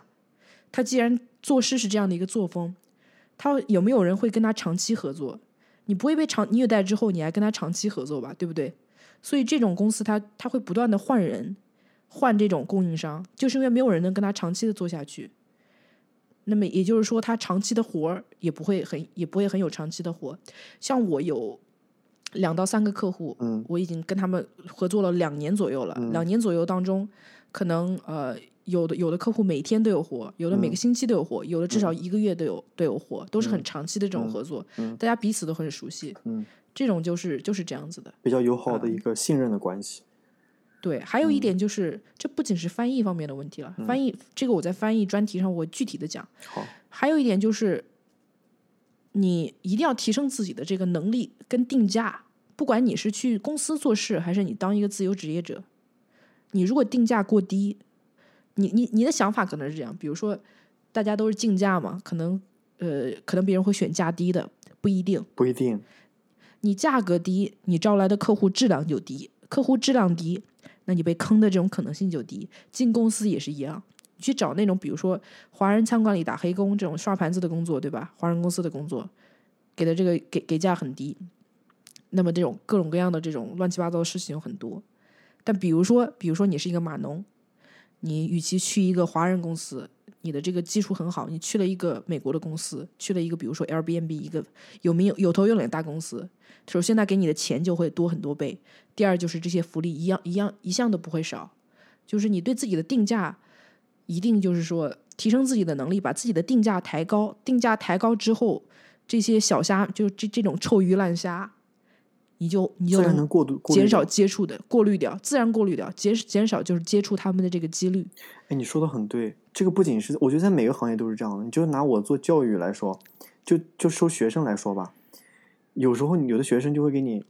他既然做事是这样的一个作风，他有没有人会跟他长期合作？你不会被长虐待之后，你还跟他长期合作吧？对不对？所以这种公司他他会不断的换人，换这种供应商，就是因为没有人能跟他长期的做下去。那么也就是说，他长期的活儿也不会很也不会很有长期的活。像我有两到三个客户，嗯我已经跟他们合作了两年左右了。两年左右当中，可能呃有的有的客户每天都有活，有的每个星期都有活，有的至少一个月都有都有活，都是很长期的这种合作，大家彼此都很熟悉。嗯，这种就是就是这样子的。比较友好嗯的一个信任的关系。对，还有一点就是，这不仅是翻译方面的问题了，翻译这个我在翻译专题上我具体的讲。好，还有一点就是，你一定要提升自己的这个能力跟定价。不管你是去公司做事，还是你当一个自由职业者，你如果定价过低，你你你的想法可能是这样，比如说大家都是竞价嘛，可能呃可能别人会选价低的，不一定。不一定。你价格低，你招来的客户质量就低，客户质量低，那你被坑的这种可能性就低。进公司也是一样，你去找那种比如说华人餐馆里打黑工这种刷盘子的工作，对吧？华人公司的工作，给的这个给给价很低，那么这种各种各样的这种乱七八糟的事情有很多。但比如说，比如说你是一个码农，你与其去一个华人公司，你的这个基础很好，你去了一个美国的公司，去了一个比如说 Airbnb 一个有名有头有脸大公司，首先他给你的钱就会多很多倍，第二就是这些福利一样一样一项都不会少，就是你对自己的定价一定就是说提升自己的能力，把自己的定价抬高，定价抬高之后，这些小虾就这这种臭鱼烂虾，你就你就自然能过度过减少接触的，过滤掉，自然过滤掉，减减少就是接触他们的这个几率。哎，你说的很对，这个不仅是我觉得在每个行业都是这样的。你就拿我做教育来说，就就收学生来说吧，有时候有的学生就会给你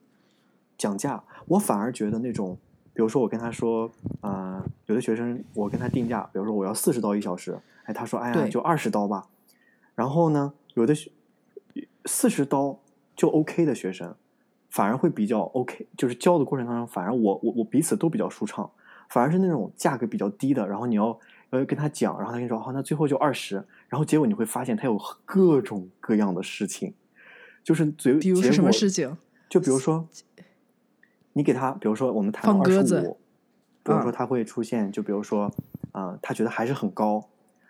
讲价，我反而觉得那种，比如说我跟他说，啊，有的学生我跟他定价，比如说我要四十刀一小时，哎，他说哎呀对就二十刀吧，然后呢，有的四十刀就 OK 的学生，反而会比较 OK，就是教的过程当中，反而我我我彼此都比较舒畅。反而是那种价格比较低的，然后你要要跟他讲，然后他跟你说，好、那最后就二十，然后结果你会发现他有各种各样的事情，就是最比如是什么事情？就比如说，你给他，比如说我们谈二十五，比如说啊他会出现，就比如说啊、他觉得还是很高，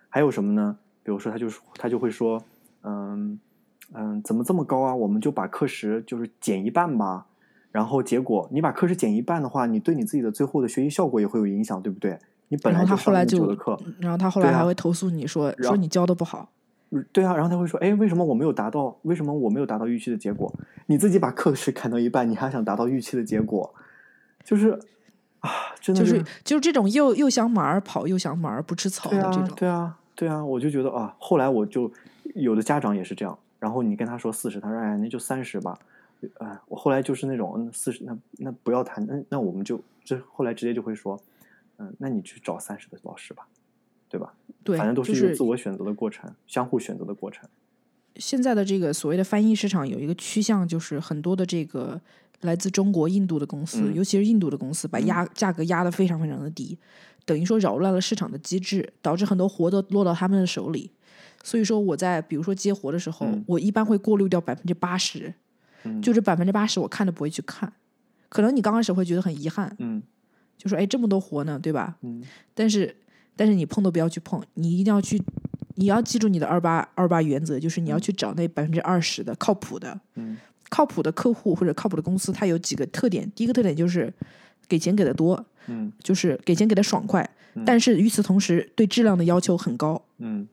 还有什么呢？比如说他就是他就会说，嗯嗯，怎么这么高啊？我们就把课时就是减一半吧。然后结果你把课时减一半的话，你对你自己的最后的学习效果也会有影响，对不对？你本来就上那么后来就久的课，然后他后来还会投诉你说说你教的不好。嗯对啊，然后他会说，哎，为什么我没有达到？为什么我没有达到预期的结果？你自己把课时砍到一半，你还想达到预期的结果，就是啊，真的就是就是这种又又想马儿跑又想马儿不吃草的这种，，对啊，对啊，我就觉得啊，后来我就有的家长也是这样，然后你跟他说四十，他说哎那就三十吧，呃，我后来就是那种嗯四十那那不要谈，那那我们就这后来直接就会说，嗯，那你去找三十的老师吧，对吧？对，反正都是一个自我选择的过程，相互选择的过程。现在的这个所谓的翻译市场有一个趋向，就是很多的这个来自中国、印度的公司，嗯尤其是印度的公司，把压价格压得非常非常的低，等于说扰乱了市场的机制，导致很多活都落到他们的手里。所以说我在比如说接活的时候，嗯。我一般会过滤掉百分之八十，嗯。就这百分之八十我看都不会去看。可能你刚开始会觉得很遗憾，嗯。就说哎这么多活呢，对吧？嗯。但是但是你碰都不要去碰，你一定要去，你要记住你的二八二八原则，就是你要去找那百分之二十的靠谱的，嗯。靠谱的客户或者靠谱的公司，它有几个特点。第一个特点就是给钱给的多，嗯。就是给钱给的爽快，嗯。但是与此同时对质量的要求很高，嗯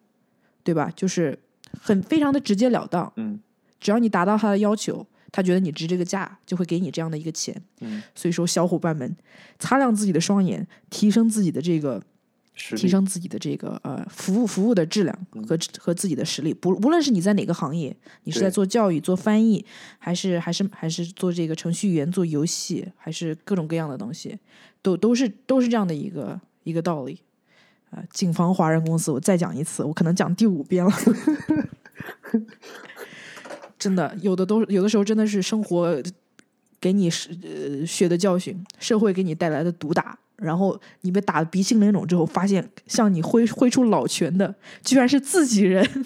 对吧？就是很非常的直截了当，嗯只要你达到他的要求，他觉得你值这个价，就会给你这样的一个钱。嗯，所以说，小伙伴们擦亮自己的双眼，提升自己的这个提升自己的这个呃服务服务的质量和和自己的实力。不无论是你在哪个行业，你是在做教育、做翻译，还是还是还是做这个程序员、做游戏，还是各种各样的东西，都都是都是这样的一个一个道理。啊、警方华人公司，我再讲一次，我可能讲第五遍了。<laughs> 真的，有的都有的时候真的是生活给你是呃血的教训，社会给你带来的毒打，然后你被打的鼻青脸肿之后，发现向你挥挥出老拳的居然是自己人，<laughs>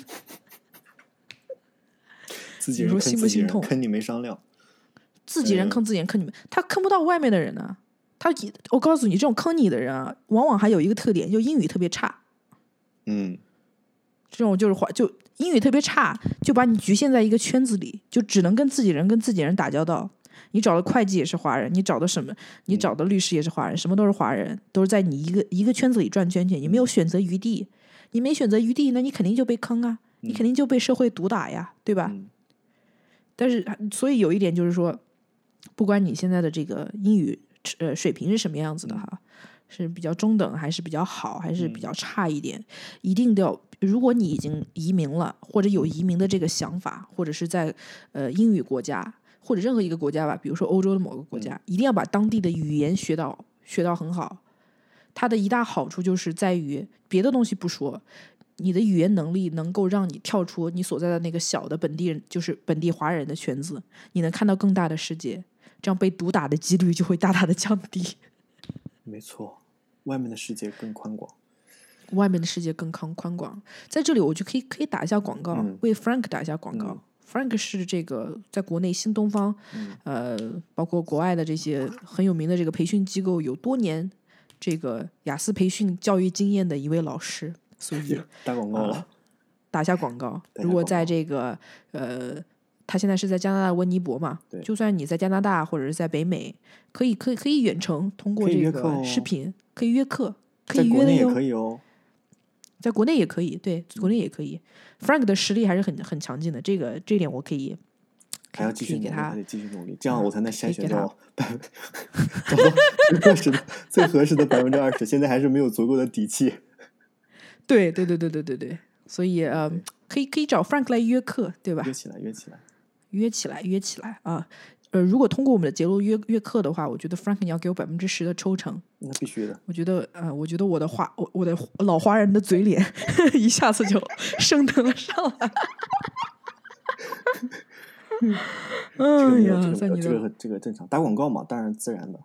自己你说人坑自己心不心痛人坑你没商量。自己人嗯坑自己人，坑你们，他坑不到外面的人呢、他一我告诉你，这种坑你的人啊，往往还有一个特点，就英语特别差。嗯这种就是华，就英语特别差，就把你局限在一个圈子里，就只能跟自己人跟自己人打交道。你找的会计也是华人，你找的什么？你找的律师也是华人，什么都是华人，都是在你一个一个圈子里转圈圈，你没有选择余地。你没选择余地，那你肯定就被坑啊，你肯定就被社会毒打呀，对吧？嗯但是，所以有一点就是说，不管你现在的这个英语呃水平是什么样子的哈，是比较中等，还是比较好，还是比较差一点，一定都要。如果你已经移民了，或者有移民的这个想法，或者是在呃英语国家或者任何一个国家吧，比如说欧洲的某个国家，一定要把当地的语言学到学到很好。它的一大好处就是在于别的东西不说，你的语言能力能够让你跳出你所在的那个小的本地人，就是本地华人的圈子，你能看到更大的世界，这样被毒打的几率就会大大的降低，没错，外面的世界更宽广。外面的世界更宽宽广。在这里，我就可以可以打一下广告，嗯为 Frank 打一下广告。嗯 Frank 是这个在国内新东方，呃，包括国外的这些很有名的这个培训机构有多年这个雅思培训教育经验的一位老师，所以 <laughs> 打广告了，啊打一 <laughs> 下广告。如果在这个呃，他现在是在加拿大温尼伯嘛对，就算你在加拿大或者是在北美，可以可以可以远程通过这个视频，可以约课，可在国内也以约的哟。可以哦。在国内也可以，对，国内也可以。Frank 的实力还是很很强劲的，这个这一点我可以还要继续给他还得继续努力，这样我才能筛选到百分找到最合适的最合适的百分之二十。现在还是没有足够的底气。对对对对对对对，所以呃，可以可以找 Frank 来约课，对吧约？起来，约起来。约起来，约起来啊！呃，如果通过我们的节目约约课的话，我觉得 Frank 你要给我百分之十的抽成。那必须的。我觉得，呃，我觉得我的华，我我的老华人的嘴脸 <laughs> 一下子就升腾了上来。<laughs> 这个哎，呀，这在你这个这个正常，打广告嘛，当然自然的。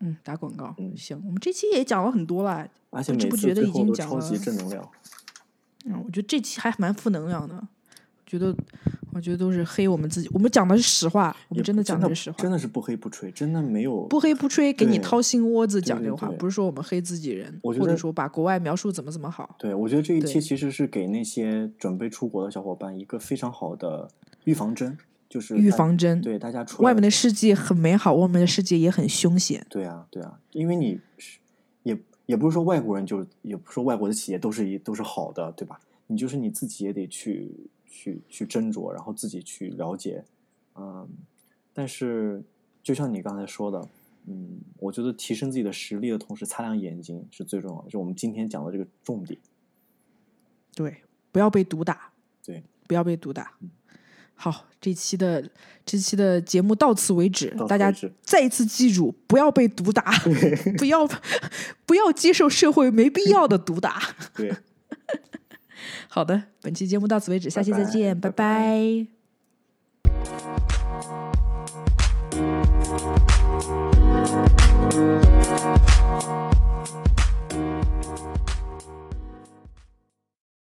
嗯打广告，嗯行，我们这期也讲了很多了，而且不觉得已经讲了级正能量。嗯，我觉得这期还蛮负能量的。觉得，我觉得都是黑我们自己。我们讲的是实话，我们真的讲的是实话，真的是不黑不吹，真的没有不黑不吹，给你掏心窝子讲这个话，不是说我们黑自己人，我觉得或者说把国外描述怎么怎么好。对，我觉得这一对期其实是给那些准备出国的小伙伴一个非常好的预防针，就是预防针，对大家出来外面的世界很美好，外面的世界也很凶险。对啊对啊，因为你是也也不是说外国人就也不是说外国的企业都是一都是好的，对吧？你就是你自己也得去去去斟酌然后自己去了解。嗯但是就像你刚才说的嗯我觉得提升自己的实力的同时擦亮眼睛是最重要的就我们今天讲的这个重点。对不要被毒打对。不要被毒打好这期的这期的节目到此为止大家再一次记住不要被毒打 <laughs> 不要 <laughs> 不要接受社会没必要的毒打对。<laughs> 好的本期节目到此为止下期再见拜。拜。